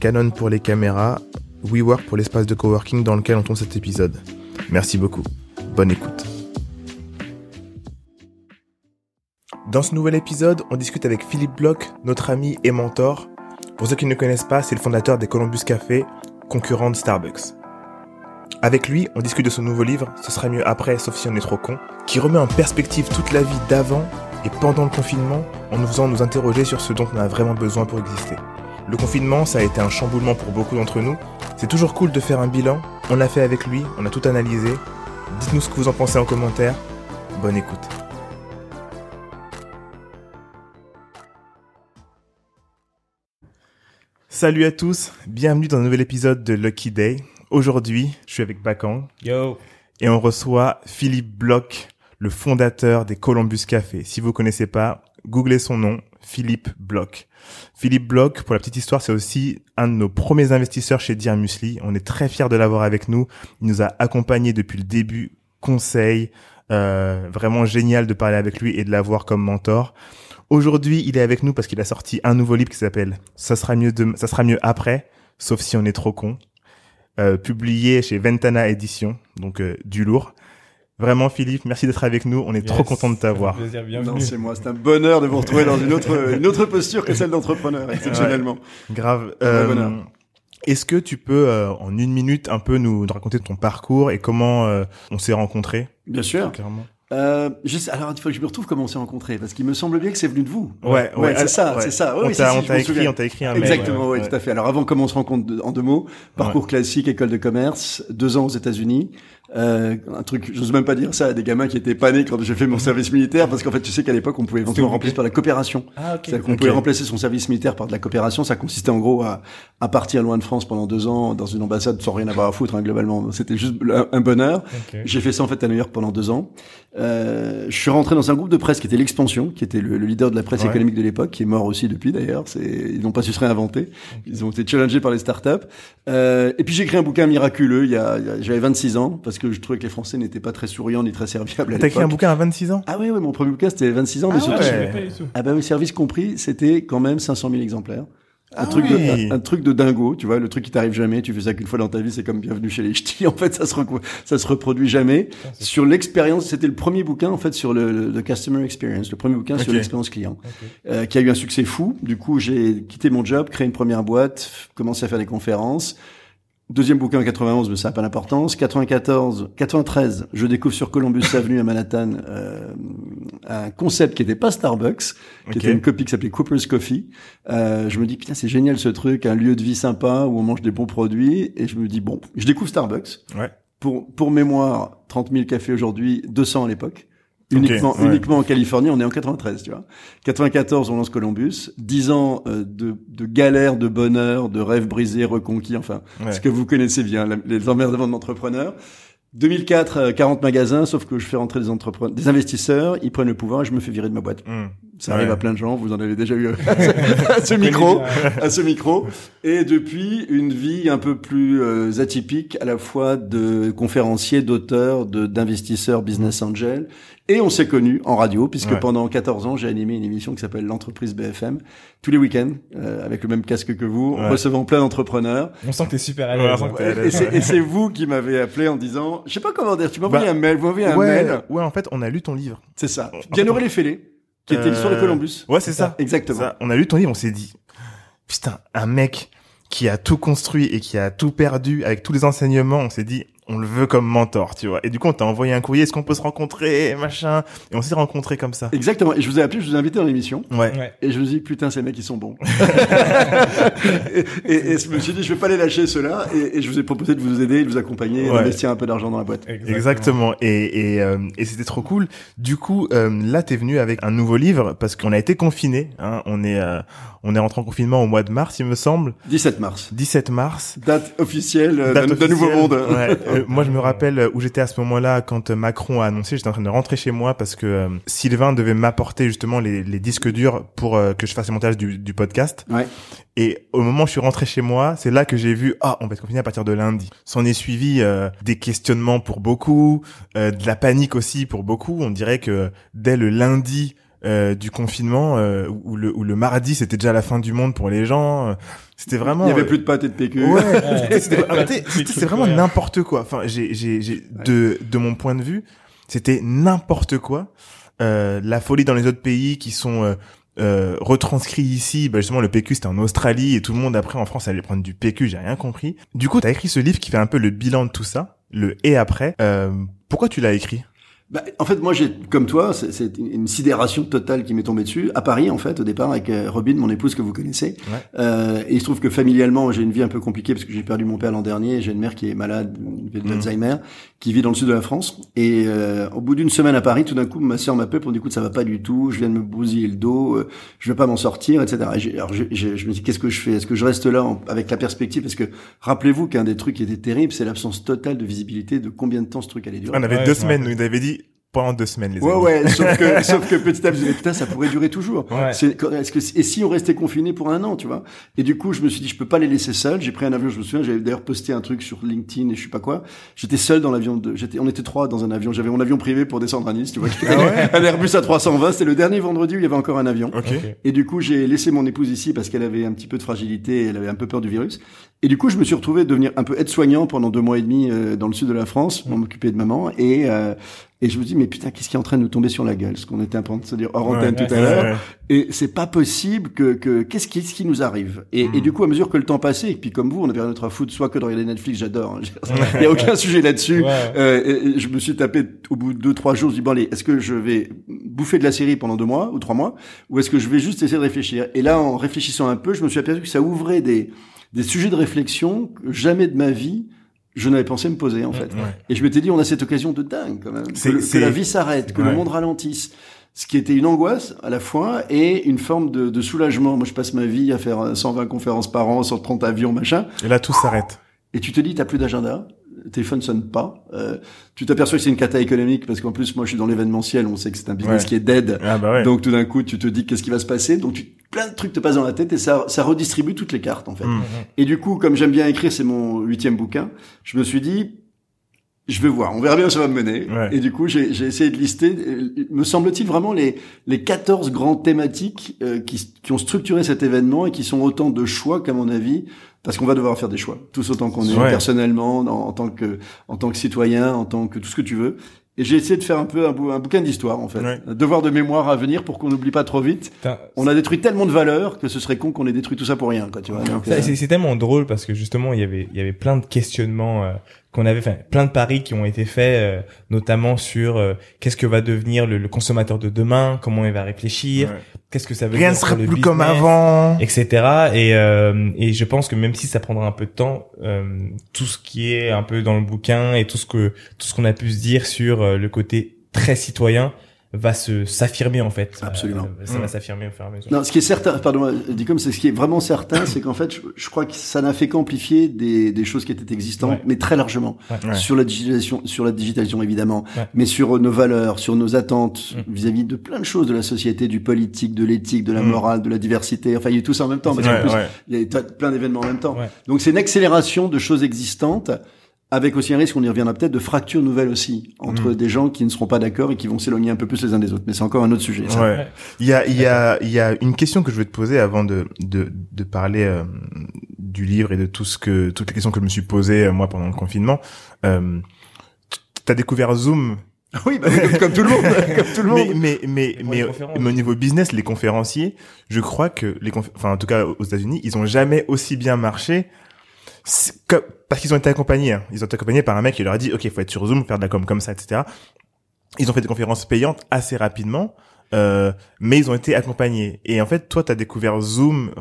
Canon pour les caméras, WeWork pour l'espace de coworking dans lequel on tourne cet épisode. Merci beaucoup. Bonne écoute. Dans ce nouvel épisode, on discute avec Philippe Bloch, notre ami et mentor. Pour ceux qui ne connaissent pas, c'est le fondateur des Columbus Café, concurrent de Starbucks. Avec lui, on discute de son nouveau livre, Ce sera mieux après, sauf si on est trop con, qui remet en perspective toute la vie d'avant et pendant le confinement en nous faisant nous interroger sur ce dont on a vraiment besoin pour exister. Le confinement, ça a été un chamboulement pour beaucoup d'entre nous. C'est toujours cool de faire un bilan. On l'a fait avec lui, on a tout analysé. Dites-nous ce que vous en pensez en commentaire. Bonne écoute. Salut à tous, bienvenue dans un nouvel épisode de Lucky Day. Aujourd'hui, je suis avec Bakang. Yo. Et on reçoit Philippe Bloch, le fondateur des Columbus Café. Si vous connaissez pas, googlez son nom, Philippe Bloch. Philippe Bloch, pour la petite histoire, c'est aussi un de nos premiers investisseurs chez Dear Musli. On est très fiers de l'avoir avec nous. Il nous a accompagnés depuis le début, conseil, euh, vraiment génial de parler avec lui et de l'avoir comme mentor. Aujourd'hui, il est avec nous parce qu'il a sorti un nouveau livre qui s'appelle Ça sera mieux de, ça sera mieux après, sauf si on est trop con, euh, publié chez Ventana Édition, donc euh, du lourd. Vraiment, Philippe, merci d'être avec nous. On est trop content de t'avoir. Non, c'est moi. C'est un bonheur de vous retrouver dans une autre, une autre posture que celle d'entrepreneur, exceptionnellement. grave. Euh, Est-ce que tu peux, euh, en une minute, un peu nous, raconter ton parcours et comment euh, on s'est rencontrés? Bien sûr. Clairement. Euh, je alors il faut que je me retrouve comment on s'est rencontrés parce qu'il me semble bien que c'est venu de vous. Ouais, ouais, c'est ça, c'est ça. on t'a écrit, on t'a écrit un mail. Exactement, oui, tout à fait. Alors avant comment on se rencontre en deux mots, parcours classique, école de commerce, deux ans aux États-Unis, euh, un truc, j'ose même pas dire ça à des gamins qui étaient pas nés quand j'ai fait mon service militaire, parce qu'en fait, tu sais qu'à l'époque, on pouvait éventuellement remplacer par la coopération. Ah, okay. qu'on pouvait remplacer son service militaire par de la coopération. Ça consistait en gros à, à partir loin de France pendant deux ans dans une ambassade sans rien avoir à foutre, hein, globalement. C'était juste un, bonheur. J'ai fait ça en fait à New York pendant deux ans. Euh, je suis rentré dans un groupe de presse qui était l'Expansion, qui était le, leader de la presse économique de l'époque, qui est mort aussi depuis d'ailleurs. Ils n'ont pas su se réinventer. Ils ont été challengés par les startups. Euh, et puis j'ai écrit un bouquin miraculeux. Il y a, j'avais 26 ans parce que je trouvais que les Français n'était pas très souriant ni très serviable. T'as écrit un bouquin à 26 ans? Ah oui, oui, mon premier bouquin c'était 26 ans, ah mais surtout. Ouais. Ah bah oui, service compris, c'était quand même 500 000 exemplaires. Un, ah truc de, un, truc de dingo, tu vois, le truc qui t'arrive jamais, tu fais ça qu'une fois dans ta vie, c'est comme bienvenue chez les ch'tis. En fait, ça se, ça se reproduit jamais. sur l'expérience, c'était le premier bouquin, en fait, sur le, le, customer experience, le premier bouquin sur l'expérience client, euh, qui a eu un succès fou. Du coup, j'ai quitté mon job, créé une première boîte, commencé à faire des conférences. Deuxième bouquin en 91, mais ça n'a pas d'importance. 94, 93, je découvre sur Columbus Avenue à Manhattan euh, un concept qui n'était pas Starbucks, qui était une copie qui s'appelait Cooper's Coffee. Euh, je me dis putain c'est génial ce truc, un lieu de vie sympa où on mange des bons produits. Et je me dis bon, je découvre Starbucks. Ouais. Pour pour mémoire, 30 000 cafés aujourd'hui, 200 à l'époque. Uniquement, uniquement en Californie, on est en 93, tu vois. 94, on lance Columbus. 10 ans euh, de, de galère, de bonheur, de rêves brisés, reconquis, enfin, ce que vous connaissez bien, les emmerdements d'entrepreneurs. 2004, 40 euh, magasins, sauf que je fais rentrer des entrepreneurs, des investisseurs, ils prennent le pouvoir et je me fais virer de ma boîte. Hmm. Ça arrive à plein de gens, vous en avez déjà eu à ce micro, à ce micro. Et depuis, une vie un peu plus euh, atypique, à la fois de conférencier, d'auteur, d'investisseur, business angel. Et on s'est connus en radio, puisque pendant 14 ans, j'ai animé une émission qui s'appelle l'entreprise BFM, tous les week-ends, euh, avec le même casque que vous, recevant plein d'entrepreneurs. On sent que t'es super à l'aise. et c'est vous qui m'avez appelé en disant, je sais pas comment dire, tu m'as envoyé bah, un mail, vous m'avez un mail. Ouais, en fait, on a lu ton livre. C'est ça. Bien aurait les fêlés qui était l'histoire de euh, Columbus. Ouais, c'est ça. Exactement. On a lu ton livre, on s'est dit, putain, un mec qui a tout construit et qui a tout perdu avec tous les enseignements, on s'est dit, on le veut comme mentor, tu vois. Et du coup, on t'a envoyé un courrier, est-ce qu'on peut se rencontrer, machin? Et on s'est rencontrés comme ça. Exactement. Et je vous ai appelé, je vous ai invité dans l'émission. Ouais. Et je me dis, putain, ces mecs, ils sont bons. et, et, je me suis dit, je vais pas les lâcher, ceux-là. Et, et, je vous ai proposé de vous aider, de vous accompagner, d'investir un peu d'argent dans la boîte. Exactement. Et, et, euh, et c'était trop cool. Du coup, euh, là, t'es venu avec un nouveau livre parce qu'on a été confinés. Hein. On est, euh, on est rentré en confinement au mois de mars, il me semble. 17 mars. 17 mars. Date officielle euh, d'un nouveau monde. Ouais. Euh, moi, je me rappelle où j'étais à ce moment-là quand Macron a annoncé, j'étais en train de rentrer chez moi parce que euh, Sylvain devait m'apporter justement les, les, disques durs pour que je fasse le montage du, du podcast. Ouais. Et au moment où je suis rentré chez moi, c'est là que j'ai vu, ah, on va être confiné à partir de lundi. S'en est suivi des questionnements pour beaucoup, de la panique aussi pour beaucoup. On dirait que dès le lundi, euh, du confinement euh, où le où le mardi c'était déjà la fin du monde pour les gens c'était vraiment il y avait plus de pâtes et de PQ ouais, c'était vraiment n'importe quoi. Enfin j'ai j'ai j'ai de de mon point de vue c'était n'importe quoi. Euh, la folie dans les autres pays qui sont euh, euh, retranscrits ici, bah justement le PQ c'était en Australie et tout le monde après en France allait prendre du PQ, j'ai rien compris. Du coup, t'as écrit ce livre qui fait un peu le bilan de tout ça, le et après. Euh, pourquoi tu l'as écrit? Bah, en fait, moi, j'ai, comme toi, c'est une sidération totale qui m'est tombée dessus à Paris, en fait, au départ, avec euh, Robin, mon épouse que vous connaissez. Ouais. Euh, et il se trouve que familialement, j'ai une vie un peu compliquée parce que j'ai perdu mon père l'an dernier. J'ai une mère qui est malade d'Alzheimer, mmh. Qui vit dans le sud de la France. Et euh, au bout d'une semaine à Paris, tout d'un coup, ma sœur m'appelle pour dire écoute, ça va pas du tout. Je viens de me bousiller le dos. Euh, je vais pas m'en sortir, etc. Et alors, je, je, me dis qu'est-ce que je fais? Est-ce que je reste là avec la perspective? Parce que rappelez-vous qu'un des trucs qui était terrible, c'est l'absence totale de visibilité de combien de temps ce truc allait durer. On avait deux semaines. Nous, il avait dit pendant deux semaines, les ouais, amis. Ouais, sauf que, sauf que petit à petit, putain, ça pourrait durer toujours. Ouais. Est-ce que, et si on restait confiné pour un an, tu vois? Et du coup, je me suis dit, je peux pas les laisser seuls. J'ai pris un avion, je me souviens, j'avais d'ailleurs posté un truc sur LinkedIn et je sais pas quoi. J'étais seul dans l'avion de, j'étais, on était trois dans un avion. J'avais mon avion privé pour descendre à Nice, tu vois. Ah ouais? un Airbus à 320. C'était le dernier vendredi où il y avait encore un avion. Okay. Et du coup, j'ai laissé mon épouse ici parce qu'elle avait un petit peu de fragilité, elle avait un peu peur du virus. Et du coup, je me suis retrouvé devenir un peu aide-soignant pendant deux mois et demi euh, dans le sud de la France, pour m'occuper de maman. Et euh, et je me dis, mais putain, qu'est-ce qui est en train de nous tomber sur la gueule? Ce qu'on était en train de se dire hors antenne tout à l'heure. Et c'est pas possible que, que qu'est-ce qui, ce qui nous arrive? Et, et, du coup, à mesure que le temps passait, et puis comme vous, on avait rien d'autre à foutre, soit que de regarder Netflix, j'adore. Hein, Il y a aucun sujet là-dessus. Euh, je me suis tapé au bout de deux, trois jours, je dis, bon allez, est-ce que je vais bouffer de la série pendant deux mois ou trois mois? Ou est-ce que je vais juste essayer de réfléchir? Et là, en réfléchissant un peu, je me suis aperçu que ça ouvrait des, des sujets de réflexion que jamais de ma vie je n'avais pensé me poser en fait. Et je m'étais dit, on a cette occasion de dingue quand même, que, que la vie s'arrête, que le monde ralentisse. Ce qui était une angoisse à la fois et une forme de, de, soulagement. Moi, je passe ma vie à faire 120 conférences par an, 130 avions, machin. Et là, tout s'arrête. Et tu te dis, t'as plus d'agenda, le téléphone sonne pas. Euh, tu t'aperçois que c'est une cata économique parce qu'en plus moi je suis dans l'événementiel, on sait que c'est un business qui est dead. Ah bah ouais. Donc tout d'un coup tu te dis qu'est-ce qui va se passer? Donc tu, plein de trucs te passent dans la tête et ça ça redistribue toutes les cartes en fait. Mmh. Et du coup comme j'aime bien écrire, c'est mon huitième bouquin. Je me suis dit je vais voir, on verra bien où ça va me mener. Ouais. Et du coup, j'ai essayé de lister, me semble-t-il, vraiment les, les 14 grandes thématiques euh, qui, qui ont structuré cet événement et qui sont autant de choix qu'à mon avis, parce qu'on va devoir faire des choix, tous autant qu'on est Ouais. personnellement, en, en tant que en tant que citoyen, en tant que tout ce que tu veux. Et j'ai essayé de faire un peu un, bou- un bouquin d'histoire en fait, Ouais. un devoir de mémoire à venir pour qu'on n'oublie pas trop vite. On a détruit tellement de valeurs que ce serait con qu'on ait détruit tout ça pour rien, quoi, tu vois. Euh, C'est c'est tellement drôle parce que justement il y avait il y avait plein de questionnements euh, qu'on avait enfin plein de paris qui ont été faits euh, notamment sur euh, qu'est-ce que va devenir le, le consommateur de demain comment il va réfléchir Ouais. qu'est-ce que ça veut Rien ne dire pour sera le plus comme avant. etc et euh, et je pense que même si ça prendra un peu de temps euh, tout ce qui est un peu dans le bouquin et tout ce que tout ce qu'on a pu se dire sur euh, le côté très citoyen va se s'affirmer en fait Absolument. Euh, ça Mm. va s'affirmer au fur et à mesure Non, ce qui est certain, pardon, dit comme c'est ce qui est vraiment certain, c'est qu'en fait, je, je crois que ça n'a fait qu'amplifier des, des choses qui étaient existantes, Ouais. mais très largement Ouais. Sur la digitalisation, sur la digitalisation évidemment, Ouais. mais sur euh, nos valeurs, sur nos attentes Mm. vis-à-vis de plein de choses de la société, du politique, de l'éthique, de la Mm. morale, de la diversité. Enfin, il y a tout ça en même temps. Parce qu'en plus, ouais. il y a plein d'événements en même temps. Ouais. Donc c'est une accélération de choses existantes. Avec aussi un risque, on y reviendra peut-être, de fractures nouvelles aussi, entre Mm. des gens qui ne seront pas d'accord et qui vont s'éloigner un peu plus les uns des autres. Mais c'est encore un autre sujet. ça. Ouais. Il y a, il y a, il y a une question que je veux te poser avant de, de, de parler euh, du livre et de tout ce que, toutes les questions que je me suis posées euh, moi pendant le confinement. Euh, T'as découvert Zoom, Oui, bah, comme, comme tout le monde, comme tout le mais monde. mais mais mais, conférences. mais au niveau business, les conférenciers, je crois que les, enfin en tout cas aux États-Unis, ils ont jamais aussi bien marché parce qu'ils ont été accompagnés. Hein. Ils ont été accompagnés par un mec qui leur a dit, ok, faut être sur Zoom, faire de la com comme ça, etc. Ils ont fait des conférences payantes assez rapidement. Euh, mais ils ont été accompagnés. Et en fait, toi, tu as découvert Zoom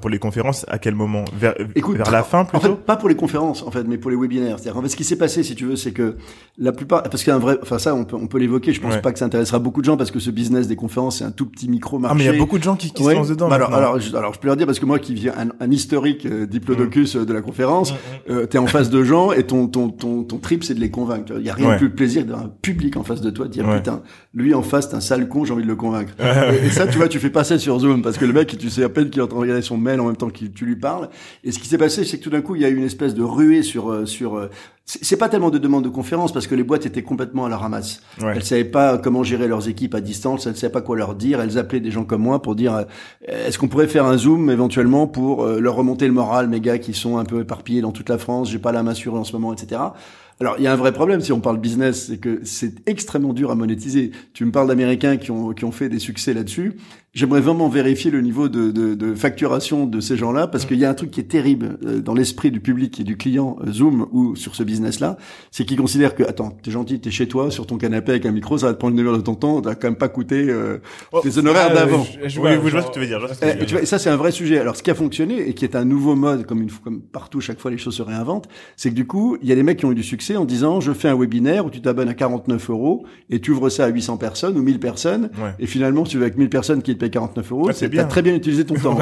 pour les conférences à quel moment? Vers, Écoute, vers la fin plutôt? En fait, pas pour les conférences, en fait, mais pour les webinaires. C'est-à-dire, en fait, ce qui s'est passé, si tu veux, c'est que la plupart, parce qu'il y a un vrai, enfin ça, on peut, on peut l'évoquer. Je pense pas que ça intéressera beaucoup de gens parce que ce business des conférences, c'est un tout petit micro marché. Ah, mais il y a beaucoup de gens qui, qui se lancent dedans. Bah alors, alors, je, alors, je peux leur dire parce que moi, qui viens un, un historique euh, diplodocus euh, de la conférence, mm, mm. euh, t'es en face de gens et ton ton ton, ton trip, c'est de les convaincre. Il y a rien de plus plaisir d'un public en face de toi, de dire putain, lui en face, t'es un sale con, j'ai envie de le convaincre et, ça, tu vois, tu fais pas ça sur Zoom parce que le mec, tu sais à peine qu'il est en train de regarder son mail en même temps que tu lui parles. Et ce qui s'est passé, c'est que tout d'un coup, il y a eu une espèce de ruée sur euh, sur euh, c'est pas tellement de demandes de conférences parce que les boîtes étaient complètement à la ramasse. Ouais. Elles savaient pas comment gérer leurs équipes à distance, elles savaient pas quoi leur dire. Elles appelaient des gens comme moi pour dire euh, est-ce qu'on pourrait faire un zoom éventuellement pour leur remonter le moral, mes gars qui sont un peu éparpillés dans toute la France, j'ai pas la main sur eux en ce moment, etc. Alors, il y a un vrai problème si on parle business, c'est que c'est extrêmement dur à monétiser. Tu me parles d'Américains qui ont, qui ont fait des succès là-dessus. J'aimerais vraiment vérifier le niveau de, de, de facturation de ces gens-là, parce qu'il y a un truc qui est terrible euh, dans l'esprit du public et du client euh, Zoom ou sur ce business-là, c'est qu'ils considèrent que, attends, t'es gentil, t'es chez toi, sur ton canapé avec un micro, ça va te prendre une heure de ton temps, ça va quand même pas coûter euh, oh, tes honoraires ah, d'avant. Je, je, vois, ce que tu veux dire. Eh, tu vois, et ça, c'est un vrai sujet. Alors, ce qui a fonctionné et qui est un nouveau mode, comme, une, comme partout, chaque fois les choses se réinventent, c'est que du coup, il y a des mecs qui ont eu du succès en disant, je fais un webinaire où tu t'abonnes à 49 euros et tu ouvres ça à 800 personnes ou 1000 personnes, et finalement, tu vas avec 1000 personnes qui te payent 49 euros, t'as très bien utilisé ton temps.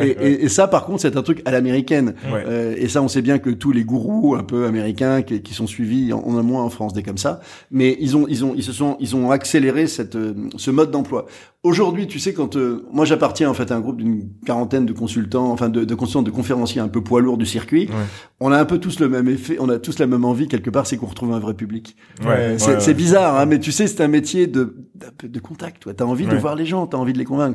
et, ça, par contre, c'est un truc à l'américaine. Euh, et ça, on sait bien que tous les gourous un peu américains qui, sont suivis, en a moins en France des comme ça, mais ils ont, ils ont, ils se sont, ils ont accéléré cette, euh, ce mode d'emploi. Aujourd'hui, tu sais, quand euh, moi j'appartiens en fait à un groupe d'une quarantaine de consultants, enfin de, de consultants, de conférenciers un peu poids lourds du circuit, on a un peu tous le même effet, on a tous la même envie quelque part, c'est qu'on retrouve un vrai public. Ouais, c'est bizarre, hein, mais tu sais, c'est un métier de de, de contact. Tu as envie de voir les gens, tu as envie de les convaincre.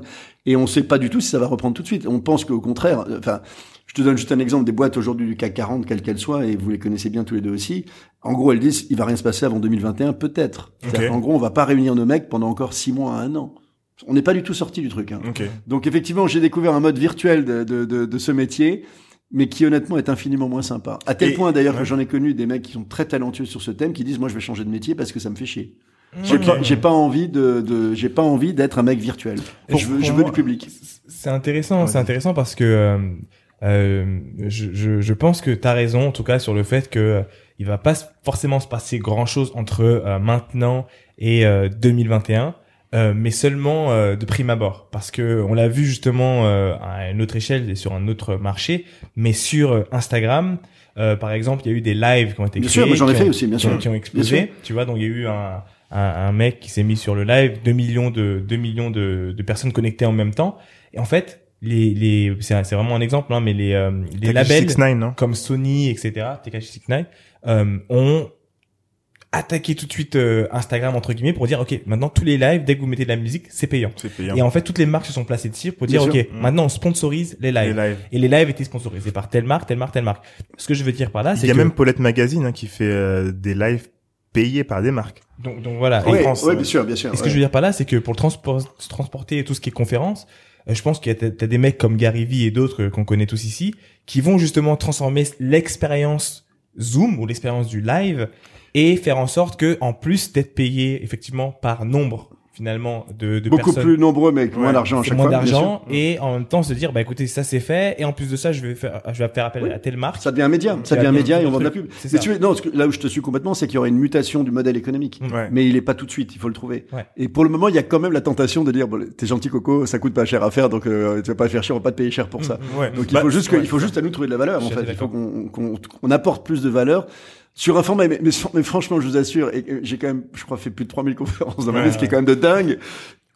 Et on sait pas du tout si ça va reprendre tout de suite. On pense qu'au contraire, euh, enfin, je te donne juste un exemple des boîtes aujourd'hui du CAC 40, quelles qu'elles soient, et vous les connaissez bien tous les deux aussi. En gros, elles disent, il va rien se passer avant 2021, peut-être. En gros, on va pas réunir nos mecs pendant encore six mois à un an. On n'est pas du tout sorti du truc. Hein. Donc effectivement, j'ai découvert un mode virtuel de, de, de, de, ce métier, mais qui honnêtement est infiniment moins sympa. À tel point d'ailleurs que j'en ai connu des mecs qui sont très talentueux sur ce thème, qui disent, moi je vais changer de métier parce que ça me fait chier. J'ai pas, j'ai pas envie de, de j'ai pas envie d'être un mec virtuel. je veux, je veux du public. C'est intéressant, c'est intéressant parce que euh, euh, je, je, je, pense que tu as raison, en tout cas, sur le fait que euh, il va pas forcément se passer grand chose entre euh, maintenant et 2021. mais seulement de prime abord, parce que on l'a vu justement à une autre échelle et sur un autre marché, mais sur Instagram, par exemple, il y a eu des lives qui ont été bien créés, sûr, j'en ai fait aussi, bien sûr, qui ont explosé. Tu vois, donc il y a eu un, un, un, mec qui s'est mis sur le live, 2 millions de 2 millions de, de, personnes connectées en même temps. Et en fait, les les c'est c'est vraiment un exemple, hein, mais les euh, les labels comme Sony, etc. TK69 euh, ont attaqué tout de suite euh, Instagram entre guillemets pour dire ok maintenant tous les lives dès que vous mettez de la musique c'est payant. payant. Et en fait toutes les marques se sont placées dessus pour dire ok mm. maintenant on sponsorise les lives. les lives. Et les lives étaient sponsorisés par telle marque, telle marque, telle marque. Ce que je veux dire par là, c'est il y a même Paulette Magazine hein, qui fait euh, des lives payés par des marques. Donc, donc voilà. Oui, ouais, bien sûr, bien sûr. Et ce que je veux dire par là, c'est que pour le transport, transporter tout ce qui est conférence, euh, je pense qu'il y a t'as des mecs comme Gary Vee et d'autres qu'on connaît tous ici, qui vont justement transformer l'expérience Zoom ou l'expérience du live et faire en sorte que, en plus d'être payé effectivement par nombre finalement de, de beaucoup plus nombreux mais avec moins d'argent à chaque moins d'argent et en même temps se dire bah écoutez ça c'est fait et en plus de ça je vais faire je vais faire appel à telle marque. Ça devient un média. Ça devient un média et on vend de la pub. mais tu non là où je te suis complètement c'est qu'il y aurait une mutation du modèle économique. Mais il est pas tout de suite il faut le trouver. Et pour le moment il y a quand même la tentation de dire bon t'es gentil Coco ça coûte pas cher à faire donc euh, tu vas pas faire chier on va pas te payer cher pour ça. Mm, donc il bah, faut juste il faut juste à nous trouver de la valeur en fait. il faut qu'on qu'on apporte plus de valeur sur un format, mais, mais, franchement, je vous assure, et, j'ai quand même, je crois, fait plus de 3000 conférences dans ma vie, ce qui est quand même de dingue.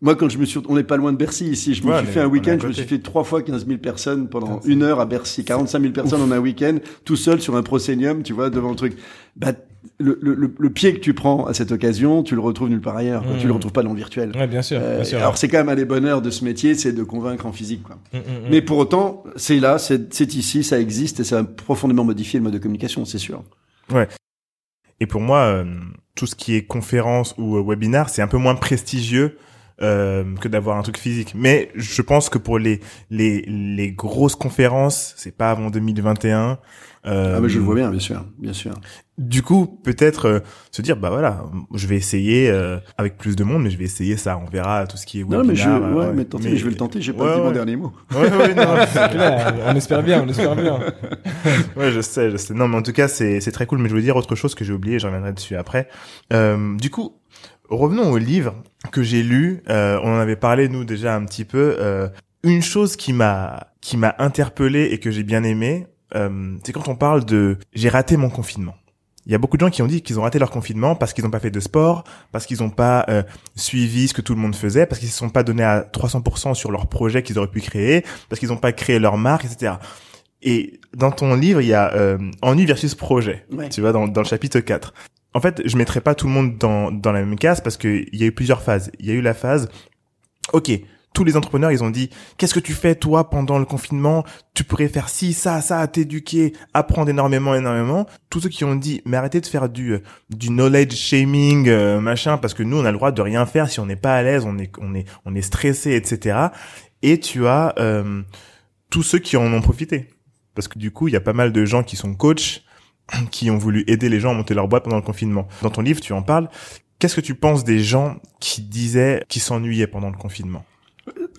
Moi, quand je me suis, on n'est pas loin de Bercy ici. Je me suis fait un week-end, je me suis fait trois fois 15 000 personnes pendant une heure à Bercy, 45 000 personnes en un week-end, tout seul sur un proscenium, tu vois, devant le truc. Bah, le, le, le, pied que tu prends à cette occasion, tu le retrouves nulle part ailleurs. Tu le mmh. retrouves pas dans le virtuel. Ouais, bien sûr. bien sûr alors c'est quand même un des bonheurs de ce métier, c'est de convaincre en physique. Quoi. Mmh, mmh, Mais pour autant, c'est là, c'est ici, ça existe et ça a profondément modifié le mode de communication, c'est sûr. Ouais. Et pour moi, euh, tout ce qui est conférence ou euh, webinar, c'est un peu moins prestigieux euh, que d'avoir un truc physique. Mais je pense que pour les les les grosses conférences, c'est pas avant 2021. Euh, ah mais je le vois bien, bien sûr, bien sûr. Du coup, peut-être euh, se dire bah voilà, je vais essayer euh, avec plus de monde, mais je vais essayer ça. On verra tout ce qui est. Non mais je, ouais, mais, tenter, je vais le tenter. J'ai pas dit mon dernier mot. Ouais, ouais, non, on espère bien, on espère bien. ouais, je sais, je sais. Non, mais en tout cas, c'est c'est très cool. Mais je voulais dire autre chose que j'ai oublié. Je reviendrai dessus après. du coup, revenons au livre que j'ai lu. on en avait parlé nous déjà un petit peu. une chose qui m'a qui m'a interpellé et que j'ai bien aimé, euh, c'est quand on parle de j'ai raté mon confinement. Il y a beaucoup de gens qui ont dit qu'ils ont raté leur confinement parce qu'ils n'ont pas fait de sport, parce qu'ils n'ont pas euh, suivi ce que tout le monde faisait, parce qu'ils se sont pas donnés à 300% sur leur projet qu'ils auraient pu créer, parce qu'ils n'ont pas créé leur marque, etc. Et dans ton livre, il y a euh, ennui versus projet. Tu vois, dans, dans le chapitre 4. En fait, je mettrai pas tout le monde dans, dans la même case parce qu'il y a eu plusieurs phases. Il y a eu la phase, ok, tous les entrepreneurs, ils ont dit, qu'est-ce que tu fais toi pendant le confinement? Tu pourrais faire ci, ça, ça, t'éduquer, apprendre énormément, énormément. Tous ceux qui ont dit, mais arrêtez de faire du du knowledge shaming, euh, machin, parce que nous, on a le droit de rien faire si on n'est pas à l'aise, on est on est on est stressé, etc. Et tu as euh, tous ceux qui en ont profité, parce que du coup, il y a pas mal de gens qui sont coachs, qui ont voulu aider les gens à monter leur boîte pendant le confinement. Dans ton livre, tu en parles. Qu'est-ce que tu penses des gens qui disaient qu'ils s'ennuyaient pendant le confinement?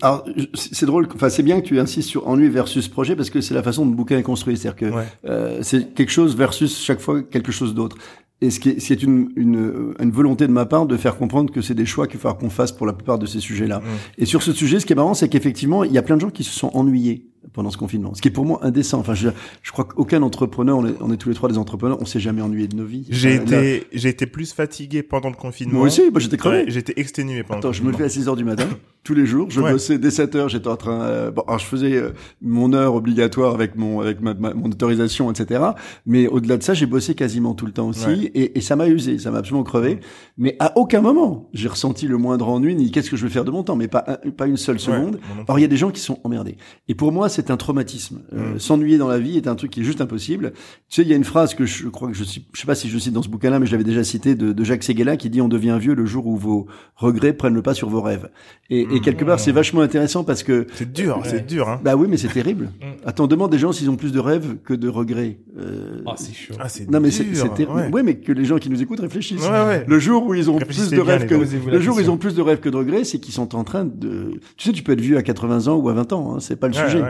Alors, c'est drôle, enfin, c'est bien que tu insistes sur ennui versus projet parce que c'est la façon dont le bouquin est construit. C'est-à-dire que euh, c'est quelque chose versus chaque fois quelque chose d'autre. Et ce qui est, c'est une, une, une, volonté de ma part de faire comprendre que c'est des choix qu'il faut qu'on fasse pour la plupart de ces sujets-là. Et sur ce sujet, ce qui est marrant, c'est qu'effectivement, il y a plein de gens qui se sont ennuyés pendant ce confinement. Ce qui est pour moi indécent. Enfin, je, je crois qu'aucun entrepreneur, on est, on est, tous les trois des entrepreneurs, on s'est jamais ennuyé de nos vies. J'ai été, j'ai été plus fatigué pendant le confinement. Moi aussi, moi j'étais crevé. j'étais exténué pendant Attends, le confinement. je me levais à 6 heures du matin, tous les jours. Je bossais dès 7 heures, j'étais en train, euh, bon, alors je faisais euh, mon heure obligatoire avec mon, avec ma, mon autorisation, etc. Mais au-delà de ça, j'ai bossé quasiment tout le temps aussi. Et, et, ça m'a usé, ça m'a absolument crevé. Mais à aucun moment, j'ai ressenti le moindre ennui, ni qu'est-ce que je vais faire de mon temps, mais pas, pas une seule seconde. Alors il y a des gens qui sont emmerdés. Et pour moi, c'est un traumatisme. Euh, mm. S'ennuyer dans la vie est un truc qui est juste impossible. Tu sais, il y a une phrase que je crois que je sais, je sais pas si je cite dans ce bouquin-là, mais je l'avais déjà cité de, de Jacques Seguela qui dit on devient vieux le jour où vos regrets prennent le pas sur vos rêves. Et, et quelque part, c'est mm. vachement intéressant parce que c'est dur, c'est dur. Hein. Bah oui, mais c'est terrible. Mm. Attends, demande des gens s'ils ont plus de rêves que de regrets. Euh... Ah, c'est chaud. Ah, non, mais c'est terrible. Ouais. mais que les gens qui nous écoutent réfléchissent. Le jour où ils ont plus de rêves que le jour où ils ont plus de rêves que de regrets, c'est qu'ils sont en train de. Tu sais, tu peux être vieux à 80 ans ou à 20 ans. Hein, c'est pas le sujet.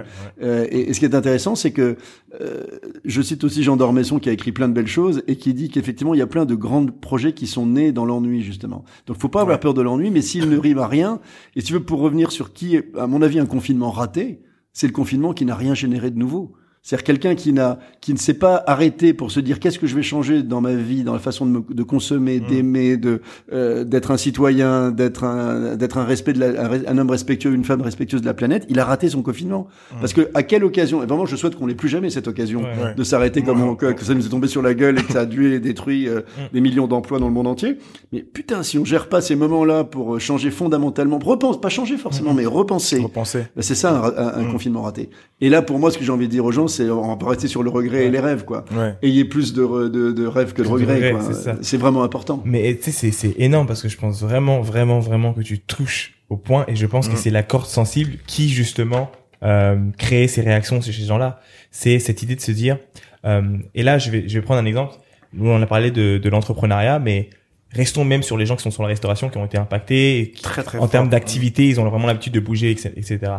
Euh, et, et ce qui est intéressant, c'est que euh, je cite aussi Jean Dormesson qui a écrit plein de belles choses et qui dit qu'effectivement il y a plein de grands projets qui sont nés dans l'ennui justement. Donc faut pas avoir peur de l'ennui, mais s'il ne rime à rien, et si tu veux pour revenir sur qui est à mon avis un confinement raté, c'est le confinement qui n'a rien généré de nouveau. C'est-à-dire quelqu'un qui n'a, qui ne s'est pas arrêté pour se dire qu'est-ce que je vais changer dans ma vie, dans la façon de, me, de consommer, mmh. d'aimer, de euh, d'être un citoyen, d'être un d'être un respect de la, un, homme respectueux, une femme respectueuse de la planète. Il a raté son confinement mmh. parce que à quelle occasion Et vraiment, je souhaite qu'on n'ait plus jamais cette occasion de s'arrêter comme que, ça nous est tombé sur la gueule et que ça a dû et détruit euh, mmh. des millions d'emplois dans le monde entier. Mais putain, si on gère pas ces moments-là pour euh, changer fondamentalement, repense, pas changer forcément, mais repenser. Repenser. Bah, c'est ça un, un confinement raté. Et là, pour moi, ce que j'ai envie de dire aux gens, c'est on va rester sur le regret et les rêves, quoi. Ouais. Ayez plus de, de, de rêves que de regrets. C'est vraiment important. Mais tu sais, c'est énorme parce que je pense vraiment, vraiment, vraiment que tu touches au point et je pense que mm. c'est la corde sensible qui justement euh, crée ces réactions chez ces gens-là. C'est cette idée de se dire. Euh, et là, je vais, je vais prendre un exemple. Nous, on a parlé de, de l'entrepreneuriat, mais restons même sur les gens qui sont sur la restauration, qui ont été impactés. très, très en termes d'activité, ils ont vraiment l'habitude de bouger, etc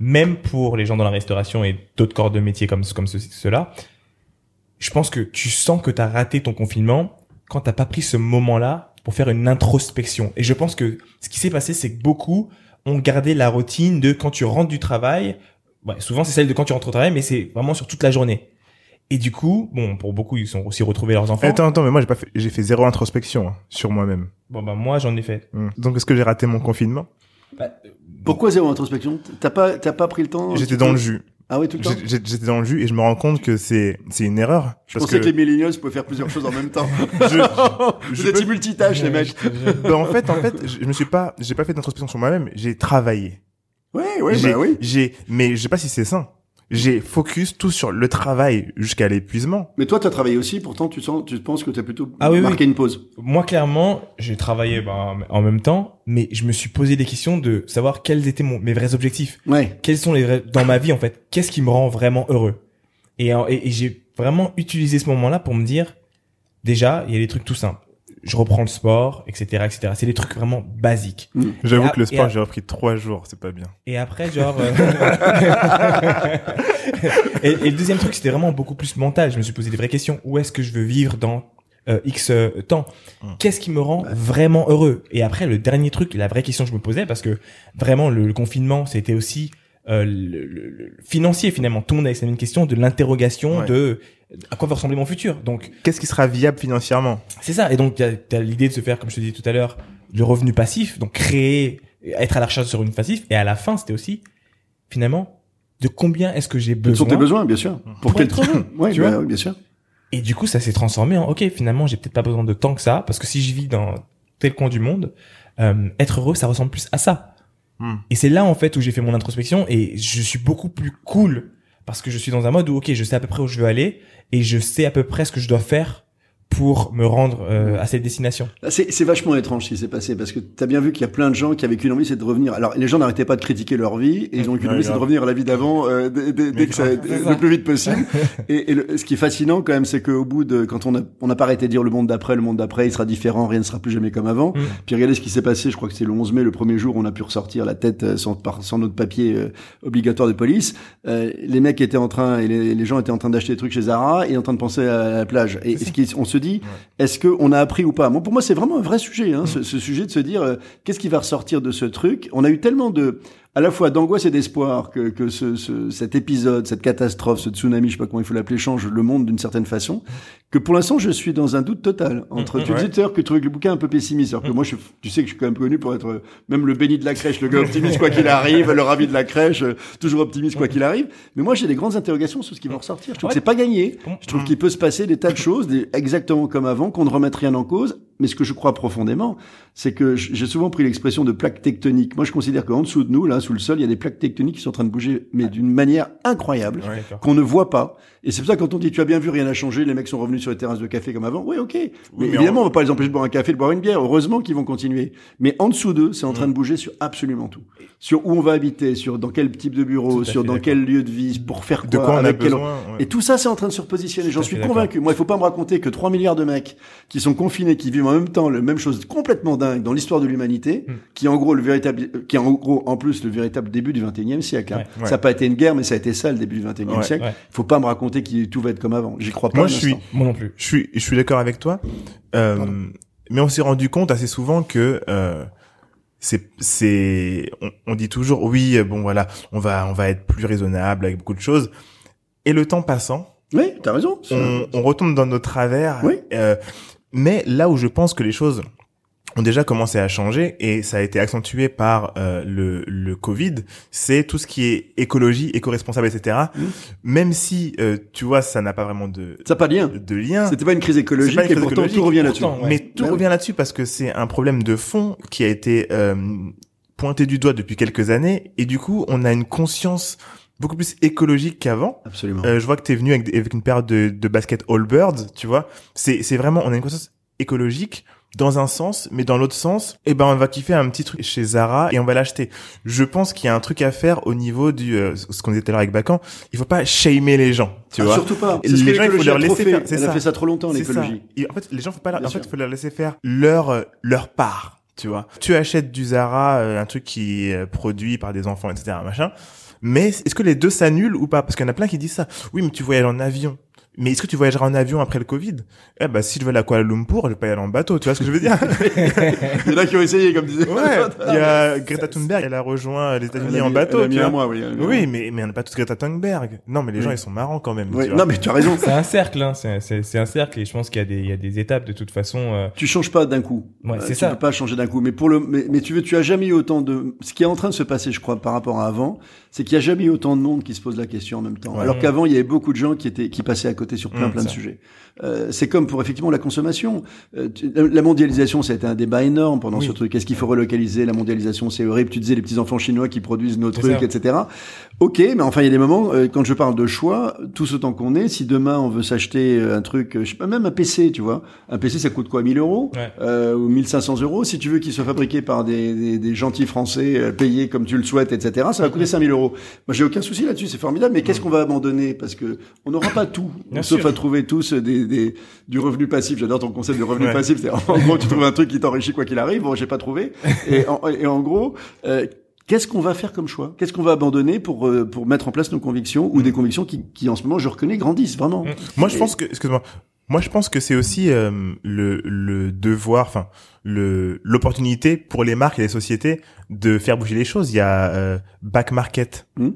même pour les gens dans la restauration et d'autres corps de métier comme, comme ceux-là, je pense que tu sens que tu as raté ton confinement quand t'as pas pris ce moment-là pour faire une introspection. Et je pense que ce qui s'est passé, c'est que beaucoup ont gardé la routine de quand tu rentres du travail, ouais, souvent c'est celle de quand tu rentres au travail, mais c'est vraiment sur toute la journée. Et du coup, bon, pour beaucoup, ils sont aussi retrouvés leurs enfants. Attends, attends, mais moi j'ai pas fait, j'ai fait zéro introspection hein, sur moi-même. Bon bah moi j'en ai fait. Mmh. Donc est-ce que j'ai raté mon confinement? Bah, pourquoi zéro introspection T'as pas, t'as pas pris le temps J'étais dans le jus. Ah oui, tout le temps. J'étais dans le jus et je me rends compte que c'est c'est une erreur. Je pensais que... les millennials pouvaient faire plusieurs choses en même temps. je, je Vous multitâches les mecs. ben, en fait, en fait, je me suis pas, j'ai pas fait d'introspection sur moi-même. J'ai travaillé. Oui, oui, bah oui. J'ai, mais je sais pas si c'est ça. J'ai focus tout sur le travail jusqu'à l'épuisement. Mais toi, tu as travaillé aussi, pourtant tu sens, tu penses que tu as plutôt ah, oui, marqué une pause. Moi, clairement, j'ai travaillé ben, en même temps, mais je me suis posé des questions de savoir quels étaient mon, mes vrais objectifs. Ouais. Quels sont les vrais, dans ma vie en fait, qu'est-ce qui me rend vraiment heureux? Et, et, et j'ai vraiment utilisé ce moment-là pour me dire, déjà, il y a des trucs tout simples je reprends le sport, etc., etc. C'est des trucs vraiment basiques. Mm. J'avoue que le sport, j'ai repris trois jours, c'est pas bien. Et après, genre, euh, et, et, le deuxième truc, c'était vraiment beaucoup plus mental. Je me suis posé des vraies questions. Où est-ce que je veux vivre dans euh, X euh, temps mm. Qu'est-ce qui me rend vraiment heureux? Et après, le dernier truc, la vraie question que je me posais, parce que vraiment, le, confinement, c'était aussi euh, le, le, financier finalement. Tout le monde a une question de l'interrogation de à quoi va ressembler mon futur. Donc, qu'est-ce qui sera viable financièrement? C'est ça. Et donc, tu as, l'idée de se faire, comme je te disais tout à l'heure, le revenu passif, donc créer, être à la recherche sur une passif. Et à la fin, c'était aussi, finalement, de combien est-ce que j'ai besoin. Quels sont tes besoins, bien sûr. Pour, quel être ouais, tu bah vois bien sûr. Et du coup, ça s'est transformé en, ok, finalement, j'ai peut-être pas besoin de tant que ça, parce que si je vis dans tel coin du monde, euh, être heureux, ça ressemble plus à ça. Hmm. Et c'est là, en fait, où j'ai fait mon introspection et je suis beaucoup plus cool parce que je suis dans un mode où, ok, je sais à peu près où je veux aller et je sais à peu près ce que je dois faire pour me rendre euh, à cette destination. C'est vachement étrange ce qui s'est passé parce que tu as bien vu qu'il y a plein de gens qui avaient qu'une envie, c'est de revenir. Alors les gens n'arrêtaient pas de critiquer leur vie et ils ont qu'une envie, c'est de revenir à la vie d'avant euh, dès, que ça, le plus vite possible. et, et ce qui est fascinant quand même, c'est qu'au bout de quand on a on n'a pas arrêté de dire le monde d'après, le monde d'après, il sera différent, rien ne sera plus jamais comme avant. Mm. Puis regardez ce qui s'est passé. Je crois que c'est le 11 mai, le premier jour, on a pu ressortir la tête euh, sans, sans notre papier obligatoire de police. les mecs étaient en train et les, les gens étaient en train d'acheter des trucs chez Zara et en train de penser à la plage. Et ce qui, on se dit, est-ce qu'on a appris ou pas? Moi, Pour moi, c'est vraiment un vrai sujet, hein, ce, ce, sujet de se dire euh, qu'est-ce qui va ressortir de ce truc? On a eu tellement de à la fois d'angoisse et d'espoir que, que ce, ce, cet épisode, cette catastrophe, ce tsunami, je sais pas comment il faut l'appeler, change le monde d'une certaine façon, que pour l'instant je suis dans un doute total entre. Mmh, tu disais que tu trouvais le bouquin un peu pessimiste, alors que mmh. moi je, tu sais que je suis quand même connu pour être même le béni de la crèche, le gars optimiste quoi qu'il arrive, le ravi de la crèche, toujours optimiste quoi qu'il arrive. Mais moi j'ai des grandes interrogations sur ce qui va ressortir. Je trouve que c'est pas gagné. Je trouve qu'il peut se passer des tas de choses, des, exactement comme avant, qu'on ne remette rien en cause. Mais ce que je crois profondément, c'est que j'ai souvent pris l'expression de plaque tectonique. Moi je considère qu'en dessous de nous, là, sous le sol, il y a des plaques tectoniques qui sont en train de bouger, mais d'une manière incroyable, qu'on ne voit pas. Et c'est pour ça que quand on dit tu as bien vu, rien n'a changé, les mecs sont revenus sur les terrasses de café comme avant. Oui, ok. mais, évidemment, on... va pas les empêcher de boire un café, de boire une bière. Heureusement qu'ils vont continuer. Mais en dessous d'eux, c'est en train de mm. bouger sur absolument tout. Sur où on va habiter, sur dans quel type de bureau, sur dans quel lieu de vie, pour faire quoi, de quoi on a besoin, Et tout ça, c'est en train de se repositionner. J'en suis convaincu. Moi, il faut pas me raconter que 3 milliards de mecs qui sont confinés, qui vivent en même temps la même chose complètement dingue dans l'histoire de l'humanité, mm. qui est en gros le véritable, qui est en gros en plus le véritable début du 21e siècle. Hein. Ça n'a pas été une guerre, mais ça a été ça le début du 21e siècle. Il faut pas me raconter que tout va être comme avant. J'y crois pas. Moi, je suis, moi non plus. Je suis, je suis d'accord avec toi. Euh, mais on s'est rendu compte assez souvent que euh, c'est, c'est, on, dit toujours oui, bon voilà, on va, on va être plus raisonnable avec beaucoup de choses. Et le temps passant, oui, t'as raison. On, on, retombe dans nos travers. Oui. Euh, mais là où je pense que les choses ont déjà commencé à changer et ça a été accentué par euh, le, le Covid, c'est tout ce qui est écologie, éco-responsable, etc. Mmh. Même si, euh, tu vois, ça n'a pas vraiment de... Ça pas de lien. De lien. C'était pas une crise écologique et pourtant tout revient là-dessus. Mais tout bah revient là-dessus parce que c'est un problème de fond qui a été euh, pointé du doigt depuis quelques années et du coup, on a une conscience beaucoup plus écologique qu'avant. Absolument. je vois que tu es venu avec, avec, une paire de, de baskets Allbirds, tu vois. C'est vraiment, on a une conscience écologique dans un sens, mais dans l'autre sens, eh ben on va kiffer un petit truc chez Zara et on va l'acheter. Je pense qu'il y a un truc à faire au niveau du euh, ce qu'on disait tout à l'heure avec Bacan. Il faut pas shamer les gens, tu ah, vois. Surtout pas. Les gens, il faut leur laisser faire. C'est ça. a fait ça trop longtemps l'écologie. En fait, les gens faut pas. en fait, il faut leur laisser faire leur euh, leur part. Tu vois. Tu achètes du Zara, euh, un truc qui est produit par des enfants, etc. Machin. Mais est-ce que les deux s'annulent ou pas? Parce qu'il y en a plein qui disent ça. Oui, mais tu voyages en avion. Mais est-ce que tu voyageras en avion après le Covid? Eh ben, si je vais à Kuala Lumpur, je vais pas y aller en bateau. Tu vois ce que je veux dire? Il y en a qui ont essayé, comme disait. Ouais. Il y a Greta Thunberg, elle a rejoint les États-Unis en bateau. Elle a mis mois, oui. Oui, mais mais on n'a pas tous Greta Thunberg. Non, mais les gens ils sont marrants quand même. Oui. Non, mais tu as raison. C'est un cercle, hein. C'est un cercle et je pense qu'il y a des il y a des étapes de toute façon. Euh... Tu changes pas d'un coup. Ouais, euh, c'est ça. Tu peux pas changer d'un coup. Mais pour le mais, mais tu veux tu as jamais eu autant de ce qui est en train de se passer, je crois, par rapport à avant, c'est qu'il y a jamais eu autant de monde qui se pose la question en même temps. Alors qu'avant il y avait beaucoup de gens qui étaient qui passaient à côté sur plein, plein de sujets. Euh, c'est comme pour effectivement la consommation. Euh, la mondialisation, ça a été un débat énorme pendant ce truc. Est-ce qu'il faut relocaliser la mondialisation? C'est horrible. Tu disais les petits enfants chinois qui produisent nos trucs, etc. Ok, mais enfin il y a des moments euh, quand je parle de choix, tout ce temps qu'on est, si demain on veut s'acheter un truc, je sais pas même un PC, tu vois, un PC ça coûte quoi? 1000 euros? Euh, ou 1500 euros? Si tu veux qu'il soit fabriqué par des, des, des gentils Français payés comme tu le souhaites, etc. Ça va coûter 5000 euros. Moi j'ai aucun souci là-dessus, c'est formidable. Mais qu'est-ce qu'on va abandonner? Parce que on n'aura pas tout, sauf à trouver tous des des, du revenu passif. J'adore ton concept de revenu passif. C'est en gros, tu trouves un truc qui t'enrichit quoi qu'il arrive. Bon, j'ai pas trouvé. Et en, et en gros, euh, qu'est-ce qu'on va faire comme choix? Qu'est-ce qu'on va abandonner pour euh, pour mettre en place nos convictions ou des convictions qui, qui en ce moment, je reconnais, grandissent vraiment. Moi, je pense que, excuse-moi. Moi, je pense que c'est aussi euh, le, le devoir, enfin, le l'opportunité pour les marques et les sociétés de faire bouger les choses. Il y a Back Market. Hmm.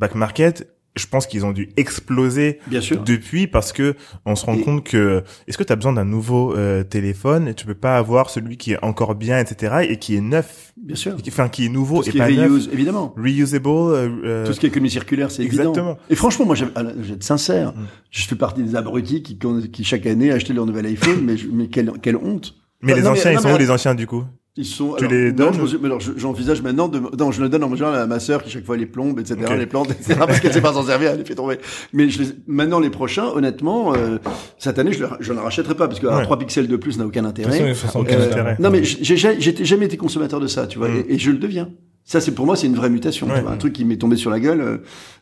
Back Market, je pense qu'ils ont dû exploser Bien sûr. depuis parce que on se rend compte que est-ce que tu as besoin d'un nouveau euh, téléphone et tu peux pas avoir celui qui est encore bien etc et qui est neuf? Bien sûr. enfin qui est nouveau et pas reuse, évidemment. Reusable. Euh, euh, Tout ce qui est économie circulaire, c'est évident. Exactement. Et franchement, moi, j'ai être sincère. Mm. Je fais partie des abrutis qui, qui chaque année achetaient leur nouvel iPhone, mais, mais quelle, quelle honte. Mais les anciens, ils sont où les anciens du coup? Ils sont. Tu les donnes alors, j'envisage maintenant de. Non, je le donne en général à ma sœur qui chaque fois les plombe, etc. Les plantes, etc. Parce qu'elle sait pas s'en servir, elle les fait tomber. Mais je les... maintenant les prochains, honnêtement, euh, cette année je, je ne rachèterai pas parce que 3 pixels de plus n'a aucun intérêt. Euh, non, mais j'ai jamais été consommateur de ça, tu vois, mm. et, je le deviens. Ça, c'est pour moi, c'est une vraie mutation. un truc qui m'est tombé sur la gueule. Euh,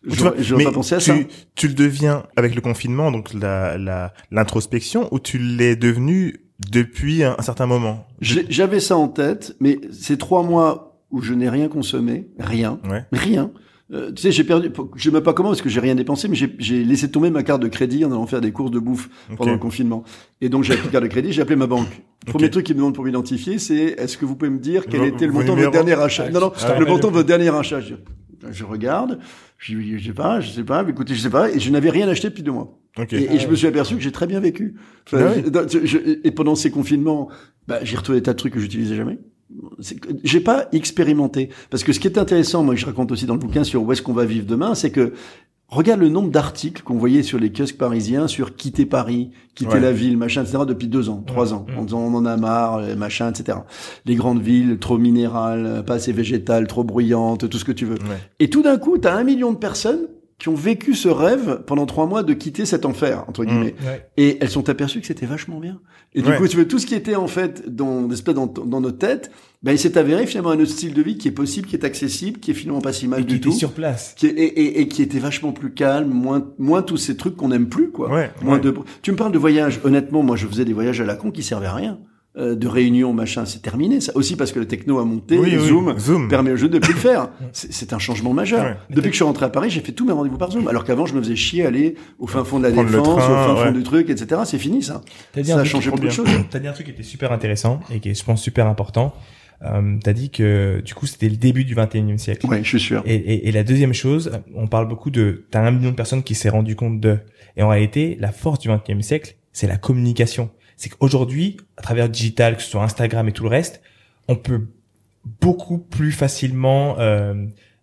je n'aurais pas pensé à tu, ça. Tu le deviens avec le confinement, donc la l'introspection, ou tu l'es devenu depuis un, certain moment. J'avais ça en tête, mais ces trois mois où je n'ai rien consommé, rien, rien. Euh, tu sais, j'ai perdu, je sais même pas comment parce que j'ai rien dépensé, mais j'ai laissé tomber ma carte de crédit en allant faire des courses de bouffe pendant le confinement. Et donc j'ai appelé carte de crédit, j'ai appelé ma banque. Le premier truc qu'ils me demandent pour m'identifier, c'est est-ce que vous pouvez me dire quel était le montant de votre dernier achat Non, non, le montant de votre dernier achat. Je, je regarde, je, je sais pas, je sais pas, écoutez, je sais pas, et je n'avais rien acheté depuis deux mois. Et, je me suis aperçu que j'ai très bien vécu. Ah et pendant ces confinements, bah, j'ai retrouvé des tas de trucs que j'utilisais jamais. J'ai pas expérimenté parce que ce qui est intéressant, moi, je raconte aussi dans le bouquin sur où est-ce qu'on va vivre demain, c'est que Regarde le nombre d'articles qu'on voyait sur les kiosques parisiens sur quitter Paris, quitter la ville, machin, etc. depuis deux ans, trois ans, en disant on en a marre, euh, machin, etc. Les grandes villes trop minérales, pas assez végétales, trop bruyantes, tout ce que tu veux. Et tout d'un coup, tu as un million de personnes qui ont vécu ce rêve pendant trois mois de quitter cet enfer entre guillemets. mmh, et elles sont aperçues que c'était vachement bien. Et du coup tu veux tout ce qui était en fait dans dans, dans nos têtes ben il s'est avéré finalement un autre style de vie qui est possible qui est accessible qui est finalement pas si mal et du qui tout. sur place. Qui est, et, et, et, qui était vachement plus calme moins moins tous ces trucs qu'on aime plus quoi. Moins de tu me parles de voyage honnêtement moi je faisais des voyages à la con qui servaient à rien de réunion, machin, c'est terminé. Ça aussi parce que le techno a monté, Zoom, permet au jeu de plus le faire. C'est un changement majeur. Depuis que je suis rentré à Paris, j'ai fait tous mes rendez-vous par Zoom. Alors qu'avant, je me faisais chier aller au fin fond de la défense, au fin fond du truc, etc. C'est fini ça. Ça a changé beaucoup de choses. T'as dit un truc qui était super intéressant et qui est, je pense, super important. Euh, t'as dit que du coup c'était le début du 21e siècle. Oui, je suis sûr. Et, et, et, la deuxième chose, on parle beaucoup de t'as un million de personnes qui s'est rendu compte de. Et en réalité, la force du 21e siècle, c'est la communication c'est qu'aujourd'hui, à travers le digital, que ce soit Instagram et tout le reste, on peut beaucoup plus facilement euh,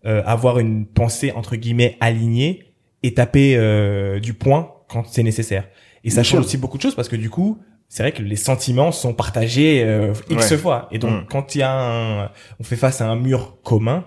euh, avoir une pensée entre guillemets alignée et taper euh, du point quand c'est nécessaire. Et ça change aussi beaucoup de choses parce que du coup, c'est vrai que les sentiments sont partagés euh, x fois. Et donc, mm. quand il y a un, on fait face à un mur commun,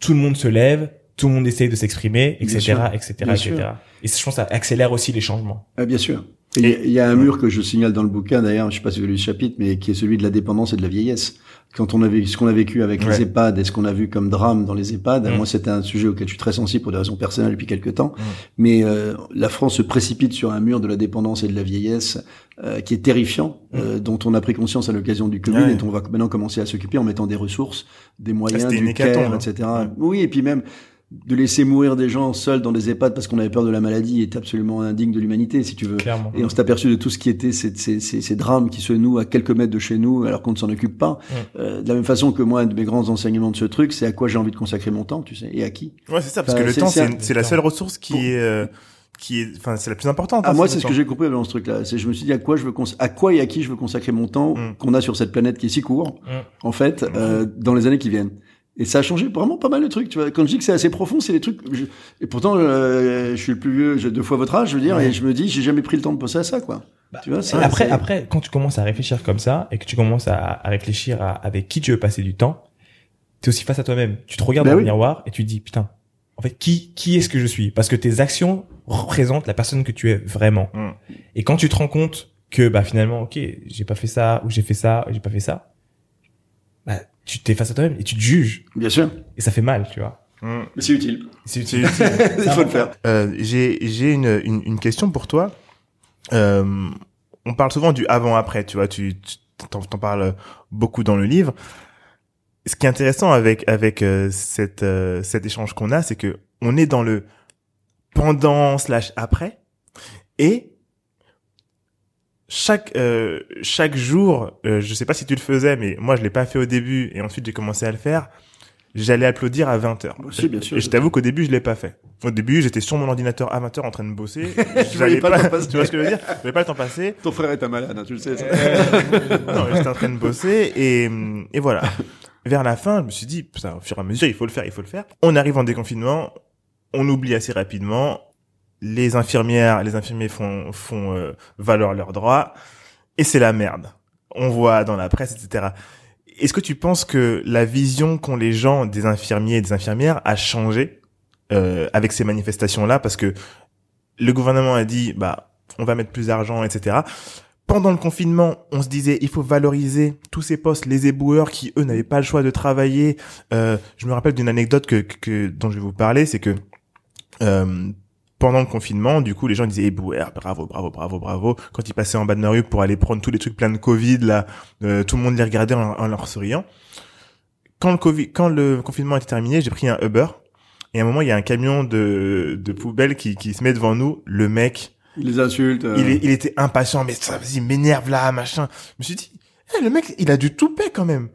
tout le monde se lève, tout le monde essaye de s'exprimer, etc., etc., etc. Et je pense que ça accélère aussi les changements. Ah, bien sûr. Il y a un mur que je signale dans le bouquin, d'ailleurs, je sais pas si vous avez lu ce chapitre, mais qui est celui de la dépendance et de la vieillesse. Quand on a vu ce qu'on a vécu avec les EHPAD et ce qu'on a vu comme drame dans les EHPAD, moi c'était un sujet auquel je suis très sensible pour des raisons personnelles depuis quelques temps. Mais euh, la France se précipite sur un mur de la dépendance et de la vieillesse euh, qui est terrifiant, euh, dont on a pris conscience à l'occasion du Covid et dont on va maintenant commencer à s'occuper en mettant des ressources, des moyens, du care, etc. Oui, et puis même de laisser mourir des gens seuls dans des EHPAD parce qu'on avait peur de la maladie est absolument indigne de l'humanité, si tu veux. Et on s'est aperçu de tout ce qui était ces, ces, ces, ces, drames qui se nouent à quelques mètres de chez nous alors qu'on ne s'en occupe pas. Euh, de la même façon que moi, un de mes grands enseignements de ce truc, c'est à quoi j'ai envie de consacrer mon temps, tu sais, et à qui. Ouais, c'est ça, parce que le temps, c'est la seule ressource qui est... Euh, qui est, enfin, c'est la plus importante. Ah, hein, moi, c'est ce que j'ai compris dans ce truc-là. C'est, je me suis dit à quoi je veux, à quoi et à qui je veux consacrer mon temps mm. qu'on a sur cette planète qui est si court, mm. en fait, euh, dans les années qui viennent. Et ça a changé vraiment pas mal de trucs. Tu vois, quand je dis que c'est assez profond, c'est des trucs. Et pourtant, euh, je suis le plus vieux, j'ai deux fois votre âge, je veux dire, et je me dis, j'ai jamais pris le temps de penser à ça, quoi. Bah, tu vois, après, après, quand tu commences à réfléchir comme ça et que tu commences à, réfléchir à avec qui tu veux passer du temps, t'es aussi face à toi-même. Tu te regardes ben dans le miroir et tu te dis, putain, en fait, qui qui est-ce que je suis? Parce que tes actions représentent la personne que tu es vraiment. Mm. Et quand tu te rends compte que bah finalement, ok, j'ai pas fait ça ou j'ai fait ça, j'ai pas fait ça, bah tu t'es face à toi-même et tu te juges. Bien sûr. Et ça fait mal, tu vois. Mm. Mais c'est utile. C'est utile. Il faut le faire. Euh, j'ai j'ai une, une, une question pour toi. Euh, on parle souvent du avant-après, tu vois. Tu t'en, t'en parles beaucoup dans le livre. Ce qui est intéressant avec avec euh, cette euh, cet échange qu'on a, c'est que on est dans le pendant slash après et chaque euh, chaque jour, euh, je sais pas si tu le faisais, mais moi je l'ai pas fait au début et ensuite j'ai commencé à le faire. J'allais applaudir à 20 h Aussi, bien sûr. Et je t'avoue qu'au début je l'ai pas fait. Au début j'étais sur mon ordinateur à 20 h en train de bosser. J'allais pas, pas tu vois ce que je veux dire? J'avais pas le temps passer. Ton frère est un malade, hein, tu le sais. Ça. Euh, non, j'étais en train de bosser et et voilà. Vers la fin, je me suis dit, putain, au fur et à mesure, il faut le faire, il faut le faire. On arrive en déconfinement, on oublie assez rapidement, les infirmières, les infirmiers font font euh, valoir leurs droits et c'est la merde. On voit dans la presse, etc. Est-ce que tu penses que la vision qu'ont les gens des infirmiers et des infirmières a changé euh, avec ces manifestations-là? Parce que le gouvernement a dit, bah, on va mettre plus d'argent, etc. Pendant le confinement, on se disait, il faut valoriser tous ces postes, les éboueurs qui, eux, n'avaient pas le choix de travailler. Euh, je me rappelle d'une anecdote que, que, dont je vais vous parler, c'est que euh, pendant le confinement, du coup, les gens disaient eh, bravo, bravo, bravo, bravo. Quand ils passaient en bas de la rue pour aller prendre tous les trucs pleins de Covid, là, euh, tout le monde les regardait en, leur souriant. Quand le Covid, quand le confinement était terminé, j'ai pris un Uber. Et à un moment, il y a un camion de, de poubelle qui, qui se met devant nous. Le mec, il les insulte. Euh. Il, il était impatient, mais ça, vas-y, m'énerve là, machin. Je me suis dit, eh, le mec, il a du toupet quand même.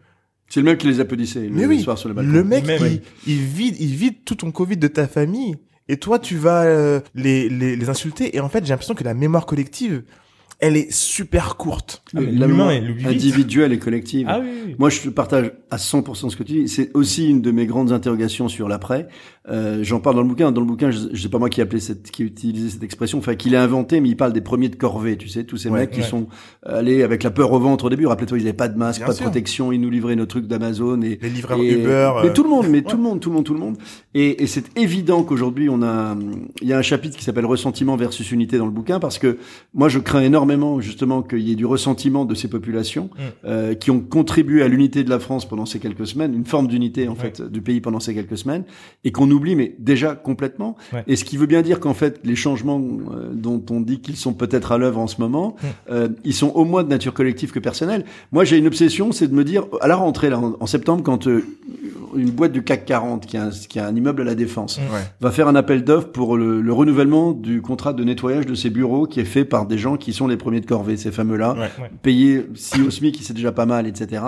C'est le même qui les applaudissait mais le oui, soir sur le balcon. Le mec, il, il, vide, il vide tout ton Covid de ta famille et toi tu vas euh, les, les, les insulter et en fait j'ai l'impression que la mémoire collective elle est super courte. Ah, L'humain est individuel et collective. Ah, oui, Moi, je partage à 100% ce que tu dis. C'est aussi une de mes grandes interrogations sur l'après. Euh, J'en parle dans le bouquin. Dans le bouquin, je, je sais pas moi qui appelé cette, qui utilisait cette expression, enfin qui l'a inventé, mais il parle des premiers de corvée. Tu sais, tous ces mecs qui sont allés avec la peur au ventre au début. Rappelez-toi, ils n'avaient pas de masque, pas de protection, ils nous livraient nos trucs d'Amazon et les livreurs Uber. Mais tout le monde, mais tout le monde, tout le monde, tout le monde. Et, et c'est évident qu'aujourd'hui, on a, il y a un chapitre qui s'appelle ressentiment versus unité dans le bouquin parce que moi, je crains énormément justement qu'il y ait du ressentiment de ces populations mm. euh, qui ont contribué à l'unité de la France pendant ces quelques semaines, une forme d'unité en fait du pays pendant ces quelques semaines, et qu'on oublie mais déjà complètement. Et ce qui veut bien dire qu'en fait les changements euh, dont on dit qu'ils sont peut-être à l'œuvre en ce moment, euh, ils sont au moins de nature collective que personnelle. Moi j'ai une obsession, c'est de me dire à la rentrée là en, septembre quand euh, une boîte du CAC 40 qui a un, qui a un immeuble à la défense va faire un appel d'offres pour le, le, renouvellement du contrat de nettoyage de ses bureaux qui est fait par des gens qui sont les premiers de corvée, ces fameux-là, payer si au SMIC, c'est déjà pas mal, etc.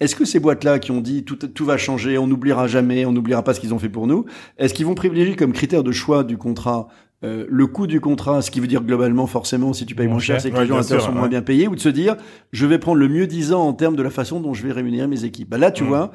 Est-ce que ces boîtes-là qui ont dit tout, tout va changer, on n'oubliera jamais, on n'oubliera pas ce qu'ils ont fait pour nous, est-ce qu'ils vont privilégier comme critère de choix du contrat euh, le coût du contrat, ce qui veut dire globalement forcément si tu payes moins cher, c'est que les gens sont moins bien payés, ou de se dire je vais prendre le mieux disant en termes de la façon dont je vais rémunérer mes équipes. Bah là, tu mm. vois,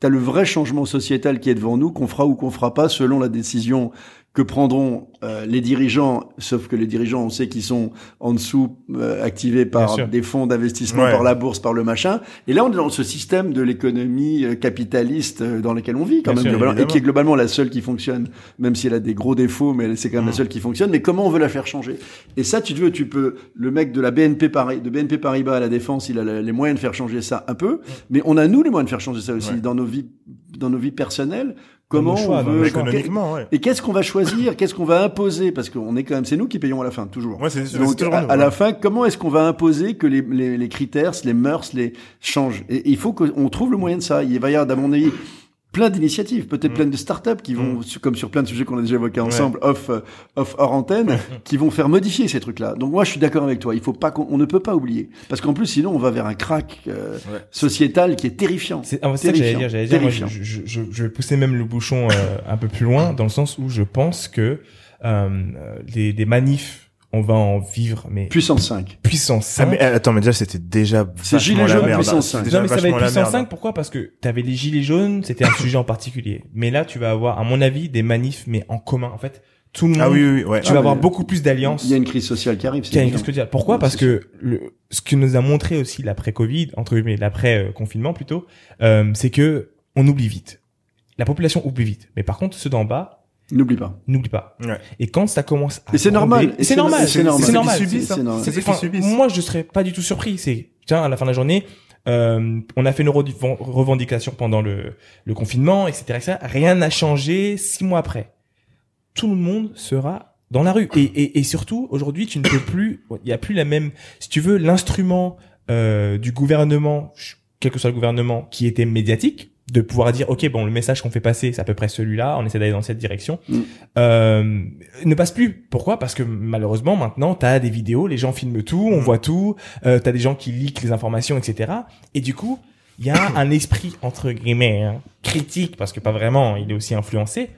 tu as le vrai changement sociétal qui est devant nous, qu'on fera ou qu'on fera pas selon la décision que prendront euh, les dirigeants, sauf que les dirigeants, on sait qu'ils sont en dessous euh, activés par des fonds d'investissement, par la bourse, par le machin. Et là, on est dans ce système de l'économie euh, capitaliste dans lequel on vit quand même, et qui est globalement la seule qui fonctionne, même si elle a des gros défauts, mais c'est quand même la mmh. seule qui fonctionne. Mais comment on veut la faire changer? Et ça, tu veux, tu peux. Le mec de la BNP Paris, de BNP Paribas à la défense, il a les moyens de faire changer ça un peu, mmh. mais on a nous les moyens de faire changer ça aussi dans nos vies, dans nos vies personnelles Comment on veut économiquement, Et qu'est-ce qu'on va choisir Qu'est-ce qu'on va imposer? Parce qu'on est quand même, c'est nous qui payons à la fin, toujours. Ouais, c'est, toujours à, la fin, comment est-ce qu'on va imposer que les, les, les, critères, les mœurs, les changent Et il faut qu'on trouve le moyen de ça. Il va y avoir, à mon avis, plein d'initiatives, peut-être mm. plein de startups qui vont, mm. comme sur plein de sujets qu'on a déjà évoqués ensemble, off, euh, off hors antenne, qui vont faire modifier ces trucs-là. Donc moi, je suis d'accord avec toi. Il faut pas qu'on, on ne peut pas oublier, parce qu'en plus, sinon, on va vers un crack euh, sociétal qui est terrifiant. C'est ah, ça que j'allais dire. J'allais dire, moi, je, je, je, je, vais pousser même le bouchon euh, un peu plus loin, dans le sens où je pense que euh, des, des manifs on va en vivre mais puissance 5 puissance 5 ah, mais euh, attends mais déjà c'était déjà c'est gilet jaune puissance 5 non mais ça va être puissance 5 pourquoi? Parce que t'avais les gilets jaunes c'était un sujet en particulier. Mais là tu vas avoir à mon avis des manifs mais en commun. En fait tout le monde ah oui, oui, ouais. tu vas avoir beaucoup plus d'alliances. il y a une crise sociale qui arrive il y a une crise sociale. Pourquoi? Parce que le, ce que nous a montré aussi l'après Covid entre guillemets l'après confinement plutôt euh, c'est que on oublie vite. La population oublie vite. Mais par contre ceux d'en bas N'oublie pas. N'oublie pas. Ouais. Et quand ça commence à Et c'est normal. c'est normal. C'est normal. C'est normal. C'est normal. C'est enfin, moi je serais pas du tout surpris. C'est tiens à la fin de la journée, euh, on a fait nos revendications pendant le, le confinement, etc., etc. Rien n'a changé six mois après. Tout le monde sera dans la rue. Et, et, et surtout aujourd'hui, tu ne peux plus. Il y a plus la même. Si tu veux, l'instrument euh, du gouvernement, quel que soit le gouvernement, qui était médiatique de pouvoir dire ok bon le message qu'on fait passer c'est à peu près celui-là on essaie d'aller dans cette direction Mm. euh, ne passe plus pourquoi? Parce que malheureusement maintenant t'as des vidéos les gens filment tout on Mm. voit tout euh, t'as des gens qui leakent les informations etc et du coup il y a un esprit entre guillemets hein, critique parce que pas vraiment il est aussi influencé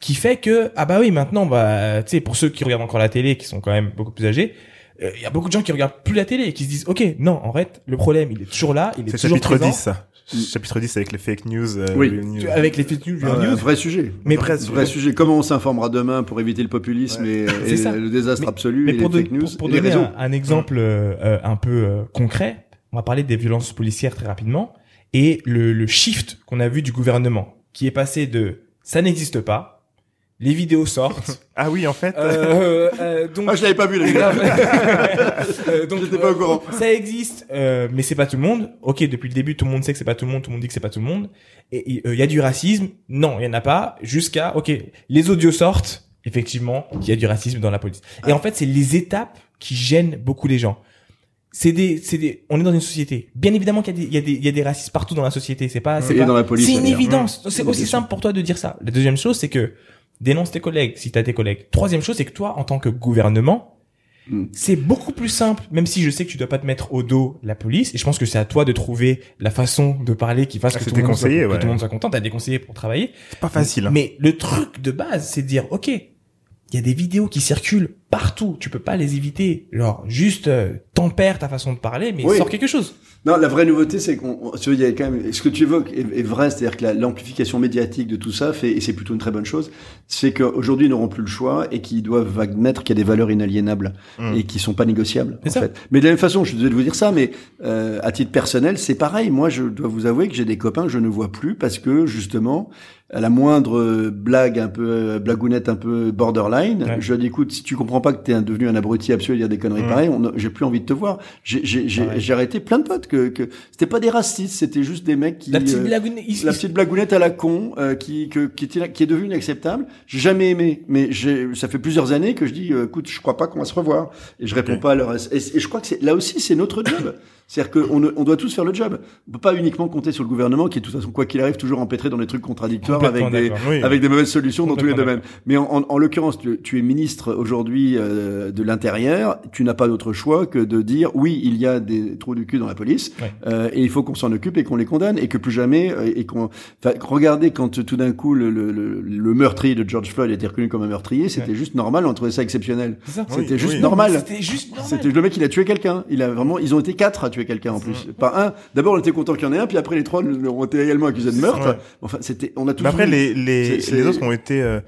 qui fait que ah bah oui maintenant bah tu sais pour ceux qui regardent encore la télé qui sont quand même beaucoup plus âgés euh, il y a beaucoup de gens qui regardent plus la télé et qui se disent ok non en fait le problème il est toujours là il est, C'est toujours chapitre présent 10 ça. Chapitre 10 avec les fake news. euh, Oui. news. avec les fake news, news. vrai sujet. Mais vrai, presque. vrai sujet. Comment on s'informera demain pour éviter le populisme et, le désastre Mais- absolu Mais et pour, les don- fake news pour, pour et donner un, un exemple euh, euh, un peu euh, concret, on va parler des violences policières très rapidement et le, le shift qu'on a vu du gouvernement qui est passé de ça n'existe pas, les vidéos sortent. Ah oui, en fait. euh, euh, donc, Ah, je l'avais pas vu, les gars. Euh, donc, J'étais pas au courant. Ça existe, euh, mais c'est pas tout le monde. Ok, depuis le début, tout le monde sait que c'est pas tout le monde. Tout le monde dit que c'est pas tout le monde. Et il y a du racisme. Non, il y en a pas. Jusqu'à ok, les audios sortent. Effectivement, il y a du racisme dans la police. Et en fait, c'est les étapes qui gênent beaucoup les gens. C'est des, c'est des, on est dans une société. Bien évidemment qu'il y a des, il y a des, il y a des racistes partout dans la société. C'est pas, c'est pas, dans la police, c'est une évidence. C'est Bien aussi simple pour toi de dire ça. La deuxième chose, c'est que dénonce tes collègues si t'as tes collègues. Troisième chose, c'est que toi, en tant que gouvernement, Mm. c'est beaucoup plus simple, même si je sais que tu dois pas te mettre au dos la police, et je pense que c'est à toi de trouver la façon de parler qui fasse Ah, que, soit, tout le monde soit content. T'as des conseillers pour travailler. C'est pas facile. hein. Mais le truc de base, c'est de dire, ok, il y a des vidéos qui circulent partout, tu peux pas les éviter. Genre, juste euh, tempère ta façon de parler, mais Oui. sors quelque chose. Non, la vraie nouveauté, c'est qu'on, on- tu vois, il y a quand même, ce que tu évoques est, est vrai, c'est-à-dire que la- l'amplification médiatique de tout ça fait, et c'est plutôt une très bonne chose, c'est qu'aujourd'hui, ils n'auront plus le choix et qu'ils doivent admettre qu'il y a des valeurs inaliénables Mm. et qui sont pas négociables, en fait. Mais de la même façon, je suis désolé de vous dire ça, mais, euh, à titre personnel, c'est pareil. Moi, je dois vous avouer que j'ai des copains que je ne vois plus parce que, justement, à la moindre blague un peu, euh, blagounette un peu borderline, Ouais. je leur dis, écoute, si tu comprends pas que t'es devenu un abruti absolu à dire des conneries Mm. pareilles, j'ai plus envie de te voir. J'ai, j'ai, Ouais. arrêté plein de potes que, que c'était pas des racistes, c'était juste des mecs qui La petite euh, blagoune, il- la petite blagounette à la con euh, qui que, qui était qui est devenue inacceptable. J'ai jamais aimé, mais j'ai ça fait plusieurs années que je dis euh, écoute, je crois pas qu'on va se revoir et je réponds pas à leur et, et je crois que c'est là aussi c'est notre job. C'est-à-dire qu'on on doit tous faire le job. On peut pas uniquement compter sur le gouvernement qui est de toute façon quoi qu'il arrive toujours empêtré dans des trucs contradictoires avec des. Oui. avec des mauvaises solutions dans tous les domaines. Mais en, en, en l'occurrence, tu, tu es ministre aujourd'hui euh, de l'Intérieur, tu n'as pas d'autre choix que de dire oui, il y a des trous du cul dans la police Ouais. euh, et il faut qu'on s'en occupe et qu'on les condamne et que plus jamais euh, et qu'on. Enfin, regardez quand tout d'un coup le, le, le, le meurtrier de George Floyd a été reconnu comme un meurtrier, c'était Ouais. juste normal, on trouvait ça exceptionnel. C'est ça. C'était Oui, juste oui. normal. C'était juste normal. C'était le mec, il a tué quelqu'un. Il a vraiment, ils ont été quatre à tuer quelqu'un en plus, pas un. D'abord, on était content qu'il y en ait un, puis après les trois ont été également accusés de meurtre. Enfin, c'était, on a tous. Mais après, les, les, les autres ont été, euh,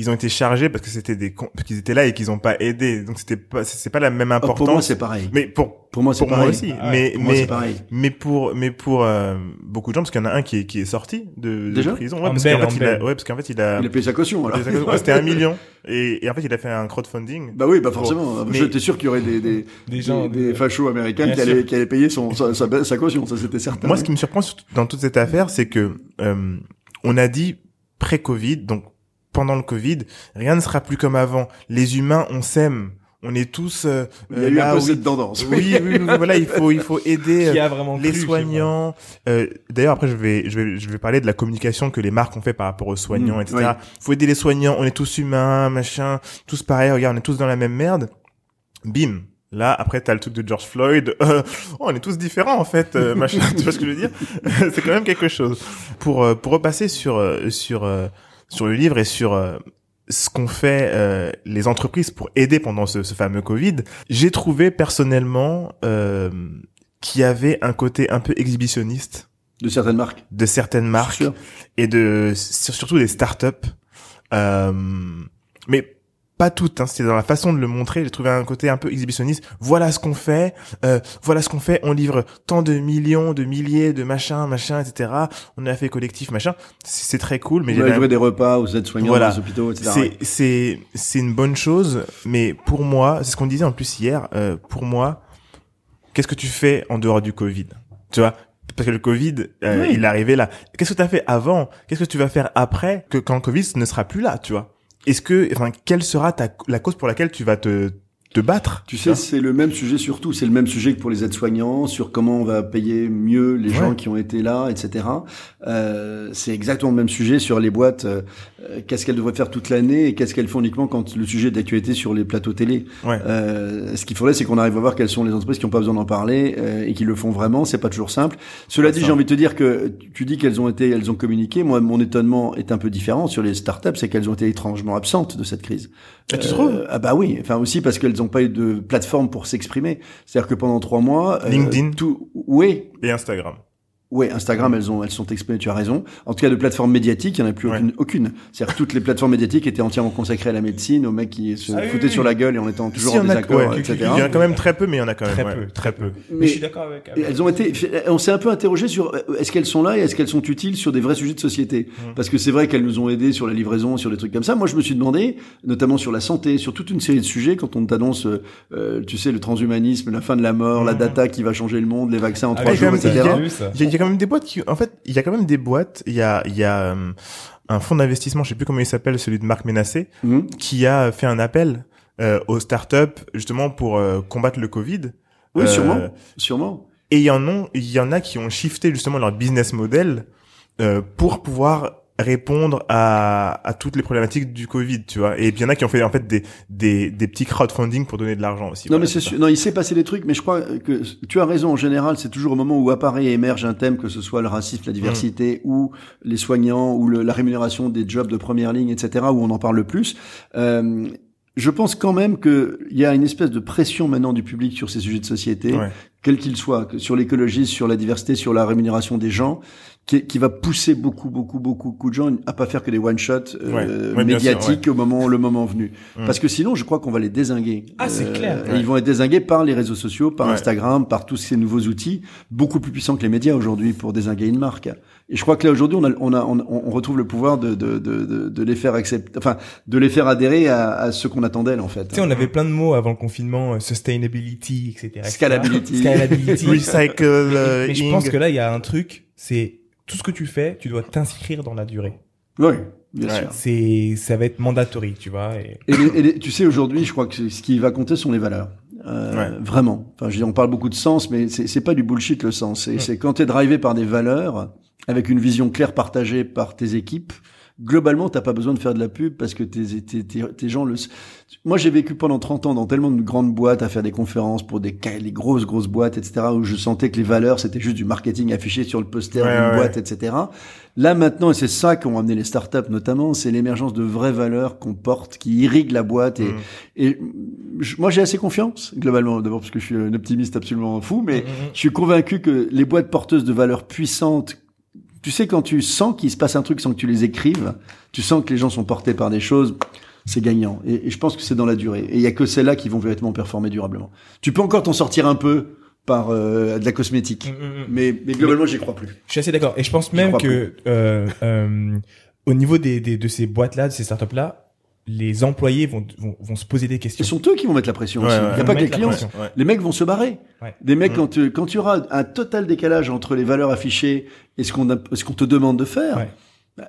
ils ont été chargés parce que c'était des qu'ils étaient là et qu'ils ont pas aidé. Donc c'était pas, c'est pas la même Oh, importance. pour moi, c'est pareil. mais pour, Pour moi, c'est moi pareil. aussi. Ah mais, Pour mais, mais pour, mais pour, euh, beaucoup de gens, parce qu'il y en a un qui est, qui est sorti de, de prison. Ouais, En parce qu'en en fait, il a, ouais, parce qu'en fait, il a, Il a payé sa caution, alors. Ouais, c'était un million. Et, et en fait, il a fait un crowdfunding. Bah oui, bah forcément. Mais- J'étais sûr qu'il y aurait des, des, Des gens, des, des- fachos américains Bien qui allaient, qui allaient payer son, sa, sa, sa caution, ça c'était certain. Moi, ce qui me surprend dans toute cette affaire, c'est que euh, on a dit pré-Covid, donc pendant le Covid, rien ne sera plus comme avant. Les humains, on s'aime. On est tous euh, il y a eu là, un peu oui. cette tendance. Oui, oui, oui, voilà, il faut, il faut aider Qui euh, a vraiment les cru, soignants. Euh, D'ailleurs, après, je vais, je vais, je vais parler de la communication que les marques ont fait par rapport aux soignants, Mmh, etc. oui. Faut aider les soignants. On est tous humains, machin, tous pareils. Regarde, on est tous dans la même merde. Bim. Là, après, t'as le truc de George Floyd. Euh, oh, on est tous différents, en fait, euh, machin. tu vois ce que je veux dire? C'est quand même quelque chose. Pour euh, pour repasser sur euh, sur euh, sur le livre et sur euh, ce qu'ont fait euh, les entreprises pour aider pendant ce, ce fameux Covid, j'ai trouvé personnellement euh, qu'il y avait un côté un peu exhibitionniste de certaines marques, de certaines marques et de surtout des startups. Euh, mais pas toutes, hein, c'était dans la façon de le montrer. J'ai trouvé un côté un peu exhibitionniste. Voilà ce qu'on fait, euh, voilà ce qu'on fait. On livre tant de millions, de milliers, de machins, machin, etc. On a fait collectif, machin. C'est très cool. Mais on a livré des repas aux aides-soignants voilà. dans les hôpitaux, etc. C'est c'est c'est une bonne chose, mais pour moi, c'est ce qu'on disait en plus hier. Euh, pour moi, qu'est-ce que tu fais en dehors du Covid? Tu vois, parce que le Covid, euh, il est arrivé là. Qu'est-ce que tu as fait avant? Qu'est-ce que tu vas faire après que quand le Covid ne sera plus là, tu vois? Est-ce que, enfin, quelle sera ta, la cause pour laquelle tu vas te, te battre. Tu sais, c'est le même sujet surtout. C'est le même sujet que pour les aides-soignants, sur comment on va payer mieux les gens qui ont été là, etc. Euh, c'est exactement le même sujet sur les boîtes. Euh, qu'est-ce qu'elles devraient faire toute l'année et qu'est-ce qu'elles font uniquement quand le sujet d'actualité sur les plateaux télé. Euh, ce qu'il faudrait, c'est qu'on arrive à voir quelles sont les entreprises qui n'ont pas besoin d'en parler euh, et qui le font vraiment. C'est pas toujours simple. Cela dit, j'ai envie de te dire que tu dis qu'elles ont été, elles ont communiqué. Moi, mon étonnement est un peu différent sur les startups, c'est qu'elles ont été étrangement absentes de cette crise. Ah, tu trouves? Ah bah oui. Enfin aussi parce qu'elles n'ont pas eu de plateforme pour s'exprimer. C'est-à-dire que pendant trois mois, LinkedIn, tout, oui, et Instagram. Oui, Instagram, elles ont, elles sont exprimées. Tu as raison. En tout cas, de plateformes médiatiques, il y en a plus aucune. aucune. C'est-à-dire toutes les plateformes médiatiques étaient entièrement consacrées à la médecine, aux mecs qui se ah foutaient sur la gueule et en étant toujours en désaccord, etc. Il y en a quand même très peu, mais il y en a quand même très peu, très peu. Mais, je suis d'accord avec, Elles ont été. On s'est un peu interrogé sur euh, est-ce qu'elles sont là et est-ce qu'elles sont utiles sur des vrais sujets de société? Mmh. Parce que c'est vrai qu'elles nous ont aidés sur la livraison, sur des trucs comme ça. Moi, je me suis demandé, notamment sur la santé, sur toute une série de sujets, quand on t'annonce, euh, tu sais, le transhumanisme, la fin de la mort, la mmh. data qui va changer le monde, les vaccins en ah trois jours, etc. Il y a quand même des boîtes qui en fait, il y a quand même des boîtes. Il y a, il y a euh, un fonds d'investissement, je sais plus comment il s'appelle, celui de Marc Ménassé, mhm. qui a fait un appel euh, aux startups justement pour euh, combattre le Covid. Oui, sûrement, sûrement. Et il y en a, il y en a qui ont shifté justement leur business model pour pouvoir répondre à, à toutes les problématiques du Covid, tu vois. Et puis il y en a qui ont fait en fait des, des, des petits crowdfunding pour donner de l'argent aussi. Non mais c'est sûr, non il s'est passé des trucs, mais je crois que tu as raison en général, c'est toujours au moment où apparaît et émerge un thème, que ce soit le racisme, la diversité, mm. ou les soignants, ou le, la rémunération des jobs de première ligne, etc., où on en parle le plus. Euh, je pense quand même qu'il y a une espèce de pression maintenant du public sur ces sujets de société, ouais. quels qu'ils soient, sur l'écologie, sur la diversité, sur la rémunération des gens, qui, qui, va pousser beaucoup, beaucoup, beaucoup, beaucoup de gens à pas faire que des one shot euh, médiatiques sûr, au moment, le moment venu. Mm. Parce que sinon, je crois qu'on va les désinguer. Ah, c'est euh, clair. Ils vont être désingués par les réseaux sociaux, par Instagram, par tous ces nouveaux outils, beaucoup plus puissants que les médias aujourd'hui pour désinguer une marque. Et je crois que là aujourd'hui, on, a, on, a, on, on, retrouve le pouvoir de, de, de, de, les faire accepter, enfin, de les faire adhérer à, à ce qu'on attend d'elles en fait. Tu sais, on avait plein de mots avant le confinement, euh, sustainability, etc. Scalability, Scalability, recycle. Mais je pense que là, il y a un truc, c'est tout ce que tu fais, tu dois t'inscrire dans la durée. Oui, bien sûr. C'est, ça va être mandatory, tu vois. Et, et, tu sais, aujourd'hui, je crois que ce qui va compter sont les valeurs. Euh, Vraiment. Enfin, je dis, on parle beaucoup de sens, mais c'est pas du bullshit le sens. C'est quand tu es drivé par des valeurs, avec une vision claire partagée par tes équipes, globalement, t'as pas besoin de faire de la pub parce que tes, tes, tes, gens le. Moi, j'ai vécu pendant 30 ans dans tellement de grandes boîtes à faire des conférences pour des les grosses grosses boîtes, etc. où je sentais que les valeurs c'était juste du marketing affiché sur le poster d'une boîte, etc. Là maintenant, et c'est ça qu'ont amené les startups notamment, c'est l'émergence de vraies valeurs qu'on porte, qui irriguent la boîte. Et, mm. et moi, j'ai assez confiance globalement, d'abord parce que je suis un optimiste absolument fou, mais mm, mm, je suis convaincu que les boîtes porteuses de valeurs puissantes tu sais, quand tu sens qu'il se passe un truc sans que tu les écrives, tu sens que les gens sont portés par des choses, c'est gagnant. Et, je pense que c'est dans la durée. Et il y a que celles-là qui vont véritablement performer durablement. Tu peux encore t'en sortir un peu par euh, de la cosmétique, mm, mm, mm. mais, mais globalement, j'y crois plus. Je suis assez d'accord. Et je pense même que euh, euh, au niveau des, des, de ces boîtes-là, de ces startups-là, les employés vont, vont, vont, se poser des questions. Ce sont eux qui vont mettre la pression aussi. Il n'y a pas que les clients. Les mecs vont se barrer. Des mecs, quand, tu, quand tu auras un total décalage entre les valeurs affichées et ce qu'on ce qu'on te demande de faire,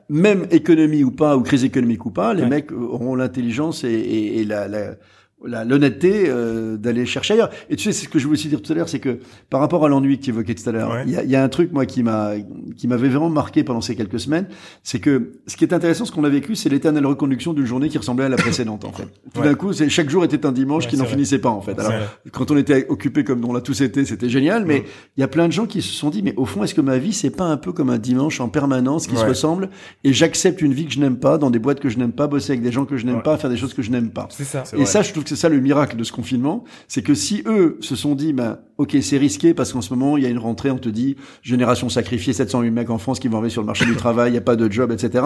même économie ou pas, ou crise économique ou pas, les mecs auront l'intelligence et, et, et, la, la l'honnêteté euh, d'aller chercher ailleurs. Et tu sais, c'est ce que je voulais aussi dire tout à l'heure, c'est que par rapport à l'ennui que tu évoquais tout à l'heure, il y, a, y, a, un truc moi qui m'a qui m'avait vraiment marqué pendant ces quelques semaines, c'est que ce qui est intéressant, ce qu'on a vécu, c'est l'éternelle reconduction d'une journée qui ressemblait à la précédente en fait. Tout d'un coup, c'est chaque jour était un dimanche qui n'en finissait pas en fait. Alors quand on était occupé comme on l'a tous été, c'était génial, mais il y a plein de gens qui se sont dit mais au fond, est-ce que ma vie c'est pas un peu comme un dimanche en permanence qui se ressemble et j'accepte une vie que je n'aime pas, dans des boîtes que je n'aime pas, bosser avec des gens que je n'aime pas, faire des choses que je n'aime pas? C'est ça. Et ça, je trouve c'est ça le miracle de ce confinement, c'est que si eux se sont dit, ben, ok, c'est risqué parce qu'en ce moment, il y a une rentrée, on te dit, génération sacrifiée, 700 000 mecs en France qui vont arriver sur le marché du travail, il n'y a pas de job, etc.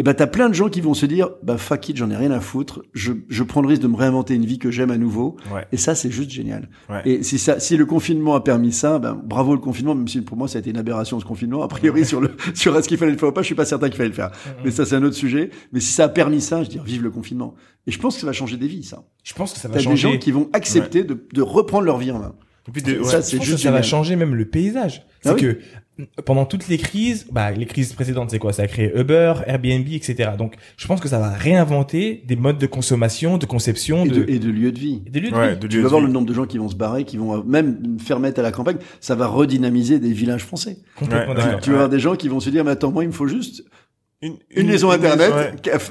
Et ben, t'as plein de gens qui vont se dire, bah, fuck it, j'en ai rien à foutre, je, je prends le risque de me réinventer une vie que j'aime à nouveau. Et ça, c'est juste génial. Et si ça, si le confinement a permis ça, ben, bravo le confinement, même si pour moi, ça a été une aberration ce confinement. A priori, sur le, sur est-ce qu'il fallait le faire ou pas, je suis pas certain qu'il fallait le faire. Mais ça, c'est un autre sujet. Mais si ça a permis ça, je dis, vive le confinement. Et je pense que ça va changer des vies, ça. Je pense que ça va changer. des gens qui vont accepter de, de reprendre leur vie en main. Et puis de, ça, c'est juste. ça va changer même le paysage. Ah c'est que pendant toutes les crises, bah, les crises précédentes, c'est quoi? Ça a créé Uber, Airbnb, etc. Donc, je pense que ça va réinventer des modes de consommation, de conception, et de, et de lieux de vie. Et de lieux de vie. tu vas voir le nombre de gens qui vont se barrer, qui vont même faire mettre à la campagne. Ça va redynamiser des villages français. Complètement Tu vas avoir des gens qui vont se dire, mais attends, moi, il me faut juste une, une, maison internet,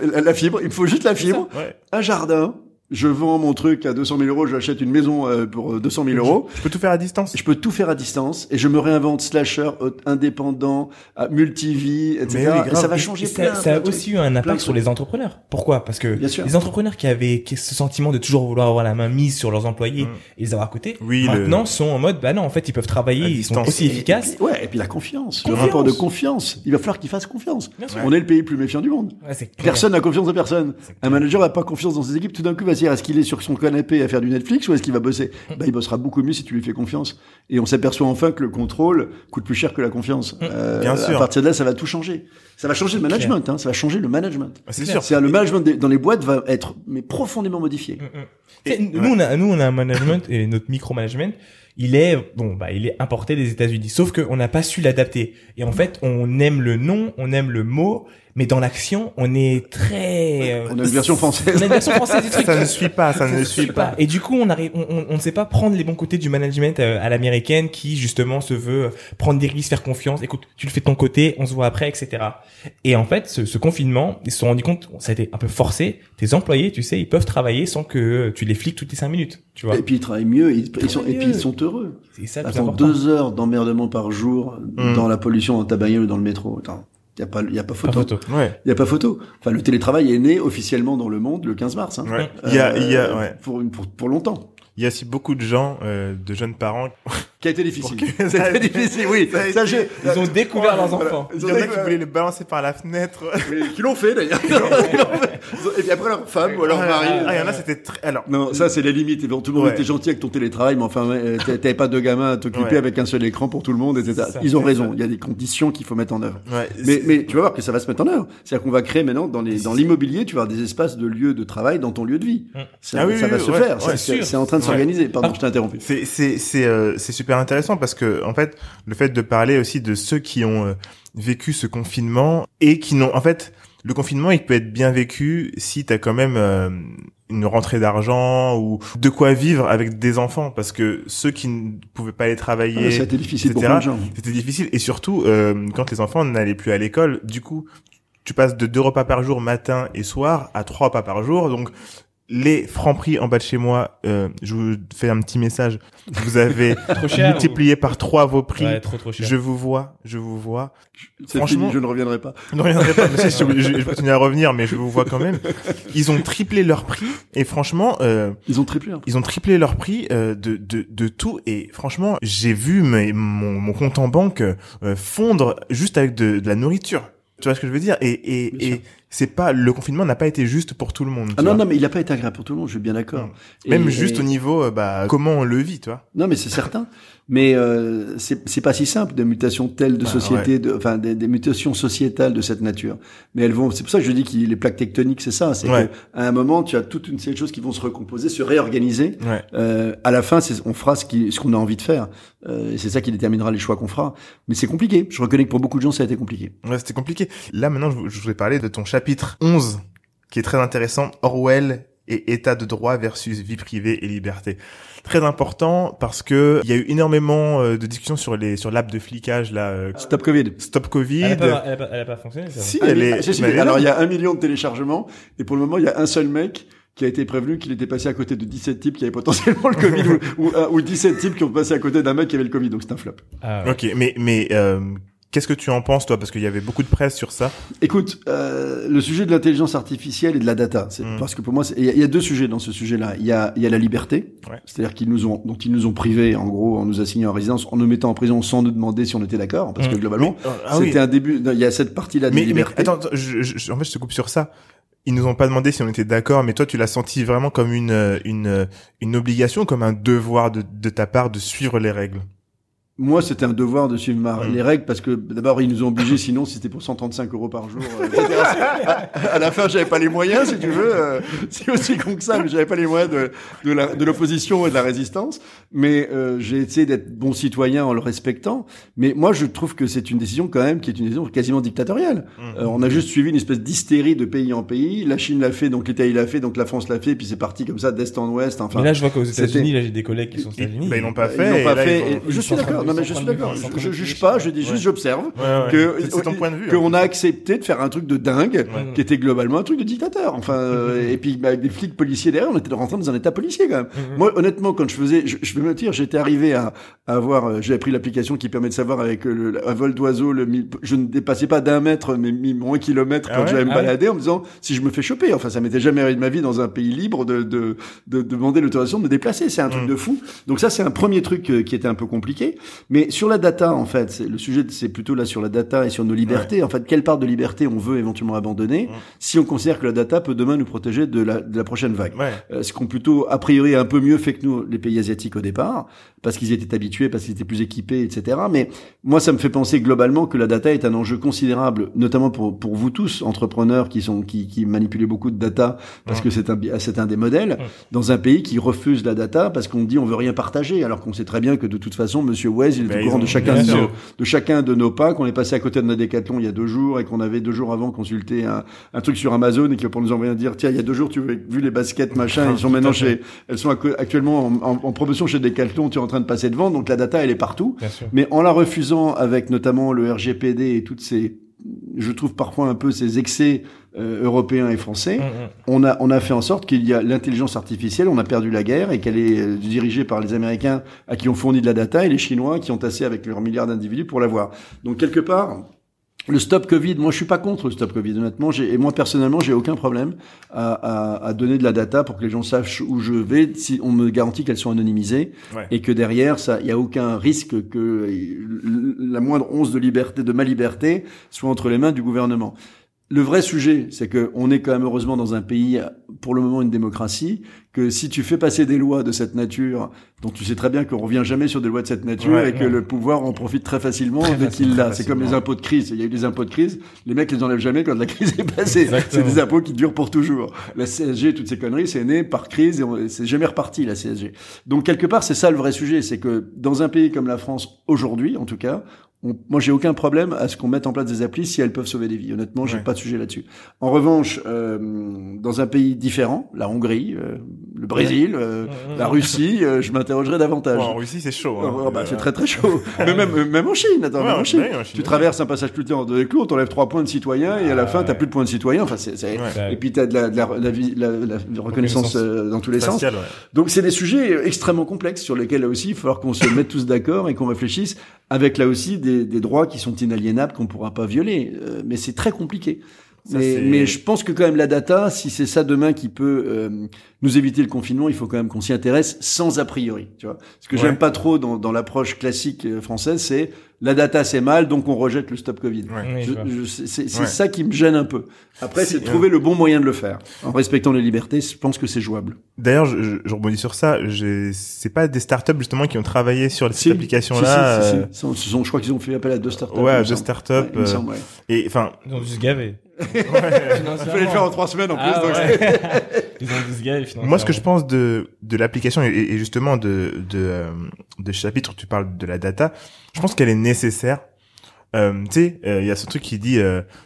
la fibre, il me faut juste la fibre, un jardin, je vends mon truc à 200 000 euros, j'achète une maison euh, pour 200 000 euros. Je peux tout faire à distance. Je peux tout faire à distance et je me réinvente slasher, indépendant, multivie, etc. et ça va changer. ça, ça a aussi eu un impact sur les entrepreneurs. Pourquoi? Parce que les entrepreneurs qui avaient ce sentiment de toujours vouloir avoir la main mise sur leurs employés mm. et les avoir à côté, maintenant sont en mode bah non, en fait ils peuvent travailler, ils sont aussi efficaces. ouais, et puis la confiance, le rapport de confiance. Il va falloir qu'ils fassent confiance. On est le pays le plus méfiant du monde. personne n'a confiance en personne. Un manager n'a pas confiance dans ses équipes. Tout d'un coup, va se dire est-ce qu'il est sur son canapé à faire du Netflix ou est-ce qu'il va bosser? Bah, il bossera beaucoup mieux si tu lui fais confiance. Et on s'aperçoit enfin que le contrôle coûte plus cher que la confiance. Mm. Euh, Bien sûr. À partir de là, ça va tout changer. Ça va changer le management. Hein, ça va changer le management. Ah, c'est sûr. C'est le management dans les boîtes va être mais profondément modifié. Mm, mm. nous, on a, nous, on a un management et notre micro-management il est bon bah il est importé des États-Unis sauf qu'on n'a pas su l'adapter et en fait on aime le nom on aime le mot mais dans l'action, on est très. Euh, on a une version française. On a une version française du truc. ça ne suit pas, ça, ne suit pas. Et du coup, on arrive, on, on, ne sait pas prendre les bons côtés du management euh, à l'américaine qui justement se veut prendre des risques, faire confiance. Écoute, tu le fais de ton côté, on se voit après, etc. Et en fait, ce, ce confinement, ils se sont rendus compte, ça a été un peu forcé. Tes employés, tu sais, ils peuvent travailler sans que tu les fliques toutes les cinq minutes, tu vois. Et puis ils travaillent mieux, ils, sont, et puis ils sont heureux. C'est ça. Attends, deux heures d'emmerdement par jour mmh. dans la pollution dans ta bagnole ou dans le métro. Attends. Il y a pas, il y a pas photo. Il ouais. y a pas photo. Enfin, le télétravail est né officiellement dans le monde le 15 mars. Hein. Ouais. Il y a, il y a, ouais. pour, pour, pour longtemps. Il y a aussi beaucoup de gens, euh, de jeunes parents qui a été difficile. Ça a été difficile, oui. Ça, Ils ont découvert leurs enfants. Il y en a qui voulaient les balancer par la fenêtre. Oui, qui l'ont fait d'ailleurs. et puis après leur femme ou leur mari. Ah, il y en a c'était très. Alors. Non, ça c'est les limites. Tout le monde était gentil avec ton télétravail, mais enfin, t'avais pas deux gamins à t'occuper avec un seul écran pour tout le monde, etc. Ils ont raison. Il y a des conditions qu'il faut mettre en œuvre. mais, mais tu vas voir que ça va se mettre en œuvre. C'est-à-dire qu'on va créer maintenant dans les dans l'immobilier, tu vas avoir des espaces de lieux de travail dans ton lieu de vie. Mm. Ça, ah ça va se faire. C'est en train de s'organiser. Pardon, je t'ai interrompu. C'est c'est c'est euh, super intéressant parce que en fait, le fait de parler aussi de ceux qui ont euh, vécu ce confinement et qui n'ont, en fait, le confinement, il peut être bien vécu si tu as quand même euh, une rentrée d'argent ou de quoi vivre avec des enfants parce que ceux qui ne pouvaient pas aller travailler, ah, c'était difficile etc., C'était difficile et surtout euh, quand les enfants n'allaient plus à l'école, du coup, tu passes de deux repas par jour matin et soir à trois repas par jour donc les francs prix en bas de chez moi, euh, je vous fais un petit message. Vous avez multiplié par trois vos prix. Ouais, trop, trop cher. Je vous vois, je vous vois. Franchement, je ne reviendrai pas. Je ne reviendrai pas. je, je, je, continue à revenir, mais je vous vois quand même. Ils ont triplé leur prix et franchement, euh, ils ont triplé. Hein. Ils ont triplé leur prix euh, de, de de tout et franchement, j'ai vu mes, mon, mon compte en banque euh, fondre juste avec de, de la nourriture. Tu vois ce que je veux dire? Et, et, et c'est pas le confinement n'a pas été juste pour tout le monde. Ah non non mais il a pas été agréable pour tout le monde, je suis bien d'accord. Même juste au niveau euh, bah comment on le vit, tu vois. Non mais c'est certain. Mais euh, c'est pas si simple des mutations telles de bah, société, de, enfin des, des, mutations sociétales de cette nature. Mais elles vont. C'est pour ça que je dis que les plaques tectoniques, c'est ça. C'est qu'à un moment, tu as toute une série de choses qui vont se recomposer, se réorganiser. Euh, à la fin, on fera ce qu'on ce a envie de faire. Euh, et c'est ça qui déterminera les choix qu'on fera. Mais c'est compliqué. Je reconnais que pour beaucoup de gens, ça a été compliqué. Ouais, c'était compliqué. Là, maintenant, je, je voudrais parler de ton chapitre 11, qui est très intéressant. Orwell et état de droit versus vie privée et liberté. Très important parce que il y a eu énormément euh, de discussions sur les sur l'app de flicage là. Euh, Stop Covid. Stop Covid. Elle a pas, elle a pas, elle a pas fonctionné. Ça. Si, Ah, elle est. est alors il y a un million de téléchargements et pour le moment il y a un seul mec qui a été prévenu qu'il était passé à côté de 17 types qui avaient potentiellement le Covid ou, ou, ou 17 types qui ont passé à côté d'un mec qui avait le Covid donc c'est un flop. Ah, ouais. Ok, mais mais euh, qu'est-ce que tu en penses toi? Parce qu'il y avait beaucoup de presse sur ça. Écoute, euh, le sujet de l'intelligence artificielle et de la data, c'est Mm. parce que pour moi, il y, a- il y a deux sujets dans ce sujet-là. Il y a, il y a la liberté, Ouais. c'est-à-dire qu'ils nous ont, dont ils nous ont privés, en gros, en nous assignant en résidence, en nous mettant en prison sans nous demander si on était d'accord, parce que Mm. globalement, Mais- ah oui. c'était un début. Il y a cette partie-là de Mais, mais liberté. attends, attends, je, je- en fait, je te coupe sur ça. Ils nous ont pas demandé si on était d'accord, mais toi, tu l'as senti vraiment comme une euh, une euh, une obligation, comme un devoir de, de ta part de suivre les règles. Moi, c'était un devoir de suivre ma- Mm. les règles parce que d'abord ils nous ont obligés, sinon c'était pour 135 euros par jour. euh, à, à la fin, j'avais pas les moyens, si tu veux. euh, c'est aussi con que ça, mais j'avais pas les moyens de de la- de l'opposition et de la résistance. Mais euh, j'ai essayé d'être bon citoyen en le respectant. Mais moi, je trouve que c'est une décision quand même qui est une décision quasiment dictatoriale. Mm. Euh, on a juste suivi une espèce d'hystérie de pays en pays. La Chine l'a fait, donc l'Italie l'a fait, donc la France l'a fait, puis c'est parti comme ça d'est en ouest. Enfin, Mais là, je vois qu'aux États-unis, là, j'ai des collègues qui sont aux Ils, États-Unis. bah, ils l'ont pas Ils fait. l'ont et pas là, fait. ils et je ils suis d'accord. Non, mais je suis d'accord. Je juge pas. Je dis juste, j'observe Ouais, ouais. que C'est- c'est ton point de vue. qu'on a accepté de faire un truc de dingue Ouais. qui était globalement un truc de dictateur. Enfin, euh, et puis bah, avec des flics policiers derrière, on était rentré dans un état policier quand même. Mhm. Moi, honnêtement, quand je faisais, je, je vais me dire, j'étais arrivé à, à avoir, euh, j'ai appris l'application qui permet de savoir avec euh, le, un vol d'oiseau, le, je ne dépassais pas d'un mètre, mais mi- moins kilomètre Ah quand j'allais me Ah balader en me disant si je me fais choper. Enfin, ça m'était jamais arrivé de ma vie dans un pays libre de, de, de, demander l'autorisation de me déplacer. C'est un truc Mhm. de fou. Donc ça, c'est un premier truc qui était un peu compliqué. Mais sur la data, en fait, le sujet, c'est plutôt là sur la data et sur nos libertés. En fait, quelle part de liberté on veut éventuellement abandonner Mhm. si on considère que la data peut demain nous protéger de la, de la prochaine vague. Ouais. Euh, ce qu'on plutôt a priori un peu mieux fait que nous les pays asiatiques au départ parce qu'ils étaient habitués parce qu'ils étaient plus équipés etc mais moi ça me fait penser globalement que la data est un enjeu considérable notamment pour pour vous tous entrepreneurs qui sont qui qui manipulez beaucoup de data parce Ouais. que c'est un c'est un des modèles Ouais. dans un pays qui refuse la data parce qu'on dit on veut rien partager alors qu'on sait très bien que de toute façon monsieur Il est Ben, au courant de chacun de nos, de chacun de nos pas qu'on est passé à côté de notre décathlon il y a deux jours et qu'on avait deux jours avant consulté un, un truc sur Amazon et que pour nous envoyer dire tiens il y a deux jours tu as vu les baskets machin ils sont maintenant chez elles sont actu- actuellement en, en- en promotion chez Decathlon tu es en train de passer devant donc la data elle est partout. Mais en la refusant avec notamment le RGPD et toutes ces je trouve parfois un peu ces excès euh, européens et français Mm, mm. on a, on a fait en sorte qu'il y a l'intelligence artificielle, on a perdu la guerre et qu'elle est euh, dirigée par les Américains à qui ont fourni de la data et les Chinois qui ont tassé avec leurs milliards d'individus pour l'avoir. Donc quelque part, le stop Covid, moi je suis pas contre le stop Covid, honnêtement, et moi personnellement j'ai aucun problème à, à, à donner de la data pour que les gens sachent où je vais si on me garantit qu'elles sont anonymisées Ouais. et que derrière ça, il y a aucun risque que la moindre once de liberté, de ma liberté, soit entre les mains du gouvernement. Le vrai sujet, c'est que on est quand même heureusement dans un pays, pour le moment, une démocratie, que si tu fais passer des lois de cette nature, dont tu sais très bien qu'on revient jamais sur des lois de cette nature Ouais, et que ouais. le pouvoir en profite très facilement Très dès qu'il l'a. C'est comme les impôts de crise. Il y a eu des impôts de crise, les mecs les enlèvent jamais quand la crise est passée. C'est des impôts qui durent pour toujours. La CSG, toutes ces conneries, c'est né par crise et on- c'est jamais reparti, la CSG. Donc quelque part, c'est ça le vrai sujet, c'est que dans un pays comme la France, aujourd'hui en tout cas, on- moi j'ai aucun problème à ce qu'on mette en place des applis si elles peuvent sauver des vies. Honnêtement, j'ai Ouais. pas de sujet là-dessus. En revanche, euh, dans un pays différent, la Hongrie, euh, le Brésil, euh, la Russie, euh, je m'interrogerai davantage. En Russie, c'est chaud. hein. Oh, bah, c'est très très chaud. Mais même, euh, même en Chine, attends, Ouais, même en Chine. En Tu traverses un passage plus tard de clous, on t'enlève trois points de citoyen et à la fin, t'as plus de points de citoyen. Enfin, c'est, et puis t'as de la, de la, la, la- la reconnaissance euh, dans tous les sens. Facial. Donc c'est des sujets euh, extrêmement complexes sur lesquels là aussi il va falloir qu'on se mette tous d'accord et qu'on réfléchisse avec là aussi des, des droits qui sont inaliénables qu'on pourra pas violer. Euh, mais c'est très compliqué. Ça, mais, mais je pense que quand même la data, si c'est ça demain qui peut euh, nous éviter le confinement, il faut quand même qu'on s'y intéresse sans a priori. Tu vois, ce que Ouais. j'aime pas trop dans, dans l'approche classique euh, française, c'est la data c'est mal, donc on rejette le stop Covid. Ouais. C'est c'est- c'est Ouais. ça qui me gêne un peu. Après, Si, c'est de trouver euh, le bon moyen de le faire en respectant les libertés. Je pense que c'est jouable. D'ailleurs, je, je, je rebondis sur ça. j'ai- C'est pas des startups justement qui ont travaillé sur Si, cette application-là. si, si, si, euh, si. Ce sont- ce sont- je crois qu'ils ont fait appel à deux startups. Ouais, deux startups. Euh. Et enfin, Ils ont dû se gaver. Il fallait le faire en trois semaines en plus. Donc ouais. Ils ont. Moi, ce que je pense de de l'application et, et justement de de euh, de ce chapitre où tu parles de la data, je pense qu'elle est nécessaire euh, tu sais, il y a ce truc qui dit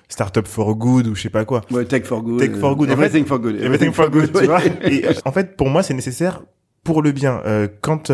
startup for good ou je sais pas quoi. Ouais, tech for good. Tech for good. Everything for good. Everything for good. tu vois. Et en fait, pour moi, c'est nécessaire pour le bien. quand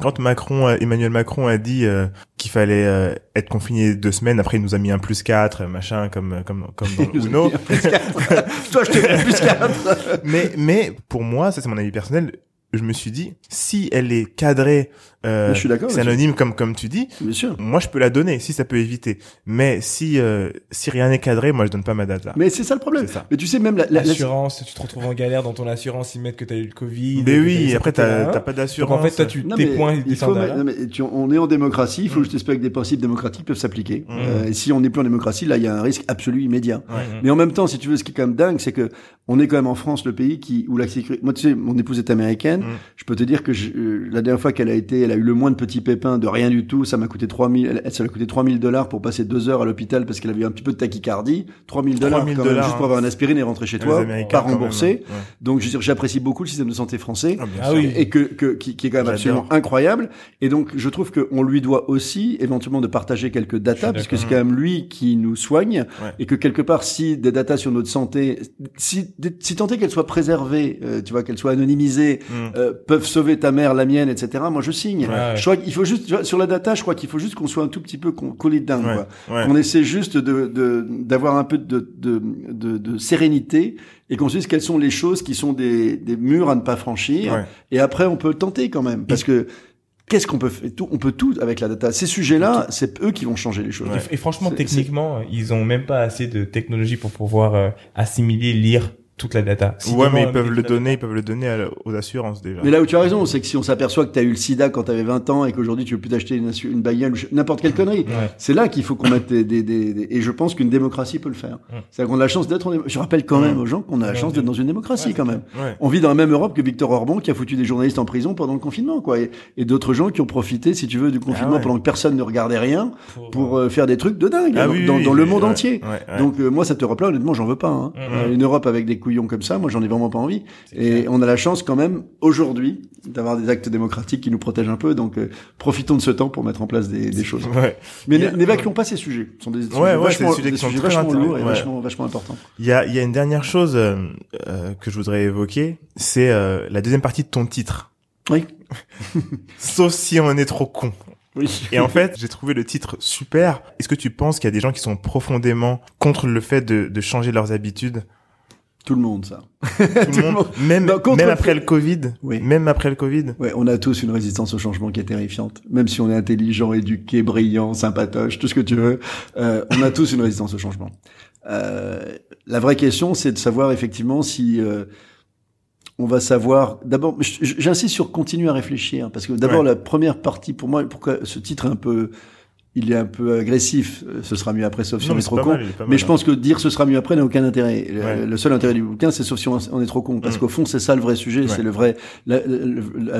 quand Macron, euh, Emmanuel Macron a dit euh, qu'il fallait euh, être confiné deux semaines, après il nous a mis un plus quatre, machin, comme comme comme dans Uno. Toi, je te plus quatre. mais mais pour moi, ça c'est mon avis personnel. Je me suis dit, si elle est cadrée euh. C'est anonyme comme comme tu dis. Bien sûr. Moi, je peux la donner si ça peut éviter. Mais si euh, si rien n'est cadré, moi, je donne pas ma date là. Mais c'est ça le problème. Ça. Mais tu sais même l'assurance, tu te retrouves en galère dans ton assurance, ils mettent que t'as eu le Covid. Mais oui, après t'as t'as pas d'assurance. En fait, toi, tu tes points ils faut non, mais tu, on est en démocratie. Il faut mm. juste espérer que des principes démocratiques peuvent s'appliquer. Mm. Euh, et si on n'est plus en démocratie, là, il y a un risque absolu immédiat. Mais en même temps, si tu veux, ce qui est quand même dingue, c'est que on est quand même en France le pays qui où la sécurité. Moi, tu sais, mon épouse est américaine. Mm. Je peux te dire que euh, la dernière fois qu'elle a été, elle a eu le moins de petits pépin de rien du tout. Ça m'a coûté 3000, ça lui a coûté 3000 dollars pour passer deux heures à l'hôpital parce qu'elle avait un petit peu de tachycardie. 3000 dollars juste pour avoir un aspirine et rentrer chez toi, pas remboursé. Donc, j'apprécie beaucoup le système de santé français. Ah, ah oui. Et que, que qui, qui, est quand même absolument incroyable. Et donc, je trouve qu'on lui doit aussi, éventuellement, de partager quelques datas puisque c'est quand même lui qui nous soigne. Et que quelque part, si des datas sur notre santé, si, si tant est qu'elles soient préservées, euh, tu vois, qu'elles soient anonymisées, hmm. Euh, peuvent sauver ta mère, la mienne, etc. Moi, je signe. Je crois qu'il faut juste sur la data, je crois qu'il faut juste qu'on soit un tout petit peu qu'on qu dedans, ouais, qu'on essaie juste de d'avoir un peu de de, de, de sérénité et qu'on se dise quelles sont les choses qui sont des, des murs à ne pas franchir. Et après, on peut tenter quand même, parce que qu'est-ce qu'on peut faire? On peut tout avec la data. Ces sujets-là, c'est eux qui vont changer les choses. Et, franchement, techniquement, ils ont même pas assez de technologie pour pouvoir euh, assimiler, lire toute la data. ouais, mais ils peuvent le donner, ils peuvent le donner aux assurances déjà. Mais là où tu as raison, c'est que si on s'aperçoit que tu as eu le sida quand tu avais 20 ans et qu'aujourd'hui tu veux plus t'acheter une, une bagnole n'importe quelle connerie, c'est là qu'il faut qu'on mette des, des, des, et je pense qu'une démocratie peut le faire. C'est qu'on a la chance d'être en je rappelle quand même aux gens qu'on a la chance d'être dans une démocratie quand même. On vit dans la même Europe que Victor Orban qui a foutu des journalistes en prison pendant le confinement quoi et, et d'autres gens qui ont profité si tu veux du confinement ah pendant que personne ne regardait rien pour, euh, faire des trucs de dingue ah dans, dans, le monde entier. Donc euh, moi cette Europe là honnêtement j'en veux pas hein. Une Europe avec des comme ça, moi j'en ai vraiment pas envie. Et on a la chance quand même aujourd'hui d'avoir des actes démocratiques qui nous protègent un peu. Donc euh, profitons de ce temps pour mettre en place des, des choses. Ouais. Mais n'évacuons pas ces sujets. Ce sont des, ouais, vachement, des sujets, qui sont vachement lourds et vachement, vachement importants. Il y a, il y a une dernière chose euh, euh que je voudrais évoquer, c'est la deuxième partie de ton titre. Oui. Sauf si on est trop con. Oui. Et en fait, j'ai trouvé le titre super. Est-ce que tu penses qu'il y a des gens qui sont profondément contre le fait de, de changer leurs habitudes? Tout le monde, ça. Tout, le monde. Même, même après le Covid. Oui. Même après le Covid. Ouais, on a tous une résistance au changement qui est terrifiante. Même si on est intelligent, éduqué, brillant, sympatoche, tout ce que tu veux, euh, on a tous une résistance au changement. Euh, la vraie question, c'est de savoir effectivement si euh, on va savoir. D'abord, j'insiste sur continuer à réfléchir, parce que d'abord la première partie, pour moi, pourquoi ce titre est un peu il est un peu agressif. Euh, ce sera mieux après, sauf si on est, trop con. mais je pense que dire ce sera mieux après n'a aucun intérêt. Le, seul intérêt du bouquin, c'est sauf si on, est trop con, parce mm. qu'au fond, c'est ça le vrai sujet, c'est le vrai, la,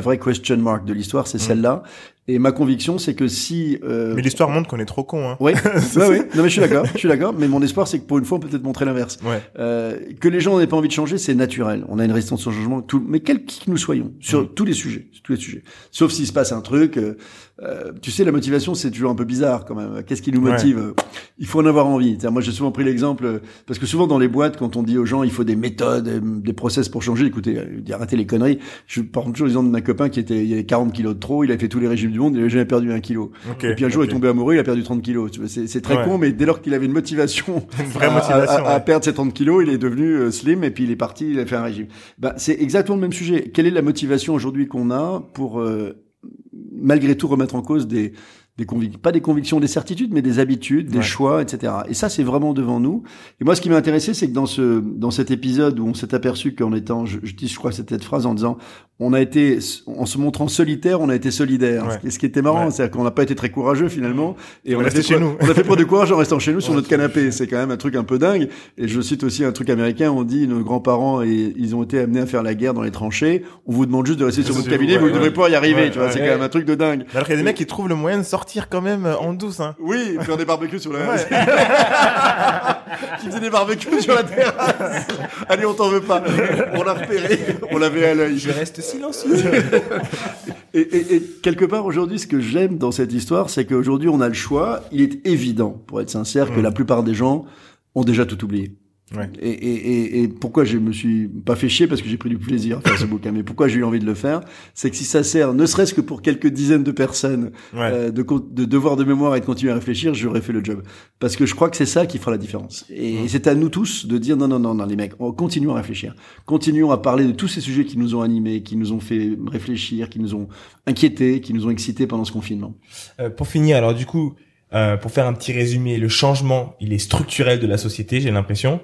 vraie question mark de l'histoire, c'est mm. celle-là. Et ma conviction, c'est que si... Euh... Mais l'histoire montre qu'on est trop con. Hein. Oui, ouais, oui. Non, mais je suis d'accord. Je suis d'accord. Mais mon espoir, c'est que pour une fois, on peut peut-être montrer l'inverse. Ouais. Euh, que les gens n'aient pas envie de changer, c'est naturel. On a une résistance au changement. Tout... Mais quel qui nous soyons, sur mm. tous les sujets, sur tous les sujets. Sauf s'il se passe un truc. Euh, euh, tu sais, la motivation, c'est toujours un peu bizarre quand même. Qu'est-ce qui nous motive? Il faut en avoir envie. Moi, j'ai souvent pris l'exemple parce que souvent dans les boîtes, quand on dit aux gens, il faut des méthodes, euh, des process pour changer. Écoutez, euh, arrêtez les conneries. Je parle toujours l'exemple de ma copain qui était, il avait 40 kilos de trop. Il a fait tous les régimes du monde. Il avait jamais perdu un kilo. et puis un jour, il est tombé amoureux. Il a perdu 30 kilos. C'est très con, mais dès lors qu'il avait une motivation, à, perdre ses 30 kilos, il est devenu slim et puis il est parti. Il a fait un régime. Bah, c'est exactement le même sujet. Quelle est la motivation aujourd'hui qu'on a pour malgré tout remettre en cause des, des pas des convictions, des certitudes, mais des habitudes, des choix, etc. Et ça, c'est vraiment devant nous. Et moi, ce qui m'a intéressé, c'est que dans ce, dans cet épisode où on s'est aperçu qu'en étant, je, je dis, je crois, cette phrase en disant, on a été, en se montrant solitaire, on a été solidaire. Et ce qui était marrant, c'est qu'on n'a pas été très courageux finalement. Et on, a fait, chez nous. on a fait preuve de courage en restant chez nous sur notre canapé? C'est quand même un truc un peu dingue. Et je cite aussi un truc américain. On dit, nos grands-parents, et ils ont été amenés à faire la guerre dans les tranchées. On vous demande juste de rester sur votre cabinet, vous ne devrez pas y arriver. tu vois, c'est quand même un truc de dingue. Alors qu'il y a des mecs qui trouvent le moyen de sortir quand même euh, en douce. Hein. Oui, faire des barbecues sur la. qui faisait des barbecues sur la terrasse. Allez, on t'en veut pas. On l'a repéré. On l'avait à l'œil. Je reste silencieux. Et, et, et, quelque part aujourd'hui, ce que j'aime dans cette histoire, c'est qu'aujourd'hui on a le choix. Il est évident, pour être sincère, que mm. la plupart des gens ont déjà tout oublié. Ouais. Et, et, et, pourquoi je me suis pas fait chier parce que j'ai pris du plaisir à faire ce bouquin, mais pourquoi j'ai eu envie de le faire, c'est que si ça sert, ne serait-ce que pour quelques dizaines de personnes, euh, de, de devoir de mémoire et de continuer à réfléchir, j'aurais fait le job. Parce que je crois que c'est ça qui fera la différence. Et c'est à nous tous de dire non, non, non, non, les mecs, on continuons à réfléchir, continuons à parler de tous ces sujets qui nous ont animés, qui nous ont fait réfléchir, qui nous ont inquiétés, qui nous ont excités pendant ce confinement. Euh, pour finir, alors du coup, euh, pour faire un petit résumé, le changement, il est structurel de la société, j'ai l'impression.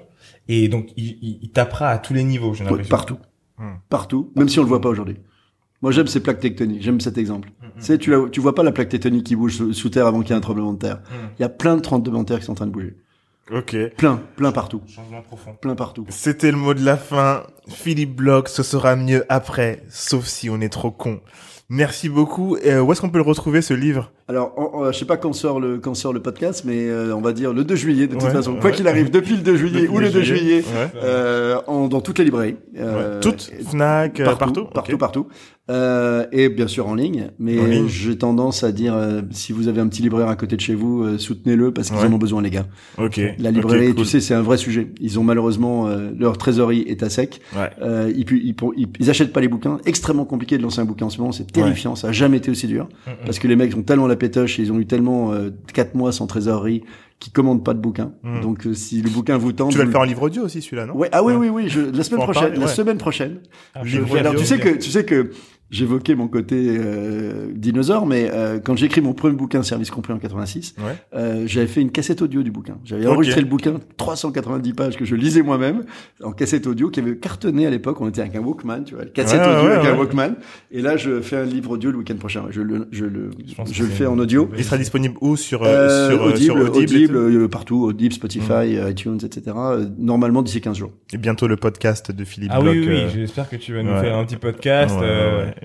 Et donc, il, il, tapera à tous les niveaux, j'ai l'impression. Partout. Hmm. Partout. Même si on le voit pas aujourd'hui. Moi, j'aime ces plaques tectoniques. J'aime cet exemple. Hmm, hmm. Tu sais, tu, la, tu vois pas la plaque tectonique qui bouge sous, terre avant qu'il y ait un tremblement de terre. Il y a plein de tremblements de terre qui sont en train de bouger. Ok. Plein, plein partout. Changement profond. Plein partout. C'était le mot de la fin. Philippe Bloch, ce sera mieux après, sauf si on est trop con. Merci beaucoup. Euh, où est-ce qu'on peut le retrouver ce livre? Alors, je sais pas quand sort le quand sort le podcast, mais euh, on va dire le 2 juillet de toute façon. Quoi qu'il arrive, depuis le 2 juillet ou le 2 juillet, euh, en, dans toutes les librairies. Euh, toutes Fnac, partout, partout, partout. partout. Euh, et bien sûr en ligne, mais j'ai tendance à dire euh, si vous avez un petit libraire à côté de chez vous, euh, soutenez-le parce qu'ils en ont besoin les gars. Ok. La librairie, tu sais, c'est un vrai sujet. Ils ont malheureusement leur trésorerie est à sec. Ouais. Ils, ils, ils, ils, achètent pas les bouquins. Extrêmement compliqué de lancer un bouquin en ce moment, c'est terrifiant. Ça a jamais été aussi dur mm, mm. parce que les mecs ont tellement la pétoche ils ont eu tellement quatre mois sans trésorerie qui commandent pas de bouquins. Mm. Donc si le bouquin vous tente, tu vas le faire en livre audio aussi celui-là, non? Ouais, ah oui oui oui, je, la semaine prochaine, la semaine prochaine. Ah, je, alors tu sais que tu sais que j'évoquais mon côté euh, dinosaure, mais euh, quand j'ai écrit mon premier bouquin Service compris en 86, ouais. euh, j'avais fait une cassette audio du bouquin. J'avais enregistré le bouquin, 390 pages que je lisais moi-même en cassette audio qui avait cartonné à l'époque. On était avec un Walkman, tu vois, cassette audio avec un Walkman. Et là, je fais un livre audio le week-end prochain. Je le, je le, je, le fais en audio. Il sera disponible où sur euh, sur Audible, sur Audible, Audible partout, Audible, Spotify, mmh. iTunes, etc. Normalement d'ici 15 jours. Et bientôt le podcast de Philippe. Ah Bloch, oui, oui, j'espère que tu vas nous faire un petit podcast.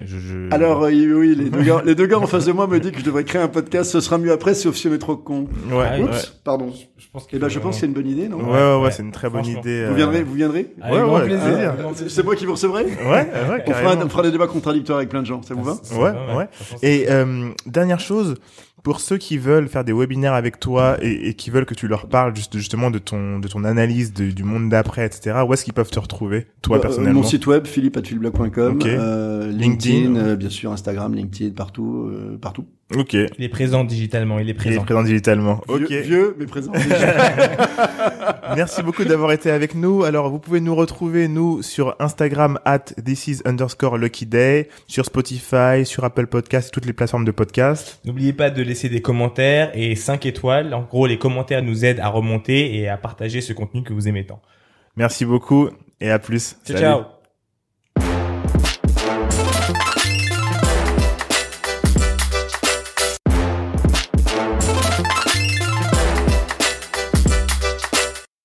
Je, je... Alors euh, oui, les deux gars, les deux gars en face de moi me disent que je devrais créer un podcast. Ce sera mieux après, sauf si on est trop con. Ouais. Oups, pardon. Je pense que. Eh ben, je pense que c'est une bonne idée, non Ouais, ouais, ouais c'est une très bonne idée. Vous viendrez, vous viendrez Ouais, ouais, plaisir. c'est moi qui vous recevrai Ouais, ouais. On fera, on fera des débats contradictoires avec plein de gens. Ça vous va Ouais, ouais. Et euh, dernière chose, pour ceux qui veulent faire des webinaires avec toi et, et qui veulent que tu leur parles juste, justement de ton de ton analyse de, du monde d'après, etc. Où est-ce qu'ils peuvent te retrouver, toi bah, personnellement Mon site web, philippe@philblog.com, euh, LinkedIn, euh, bien sûr, Instagram, LinkedIn, partout, euh, partout. Ok. Il est présent digitalement. Il est présent. Il est présent digitalement. Ok. Vieux, vieux mais présent. Merci beaucoup d'avoir été avec nous. Alors, vous pouvez nous retrouver, nous, sur Instagram, at this is underscore lucky day, sur Spotify, sur Apple Podcast, toutes les plateformes de podcast. N'oubliez pas de laisser des commentaires et 5 étoiles. En gros, les commentaires nous aident à remonter et à partager ce contenu que vous aimez tant. Merci beaucoup et à plus. Ciao, ciao.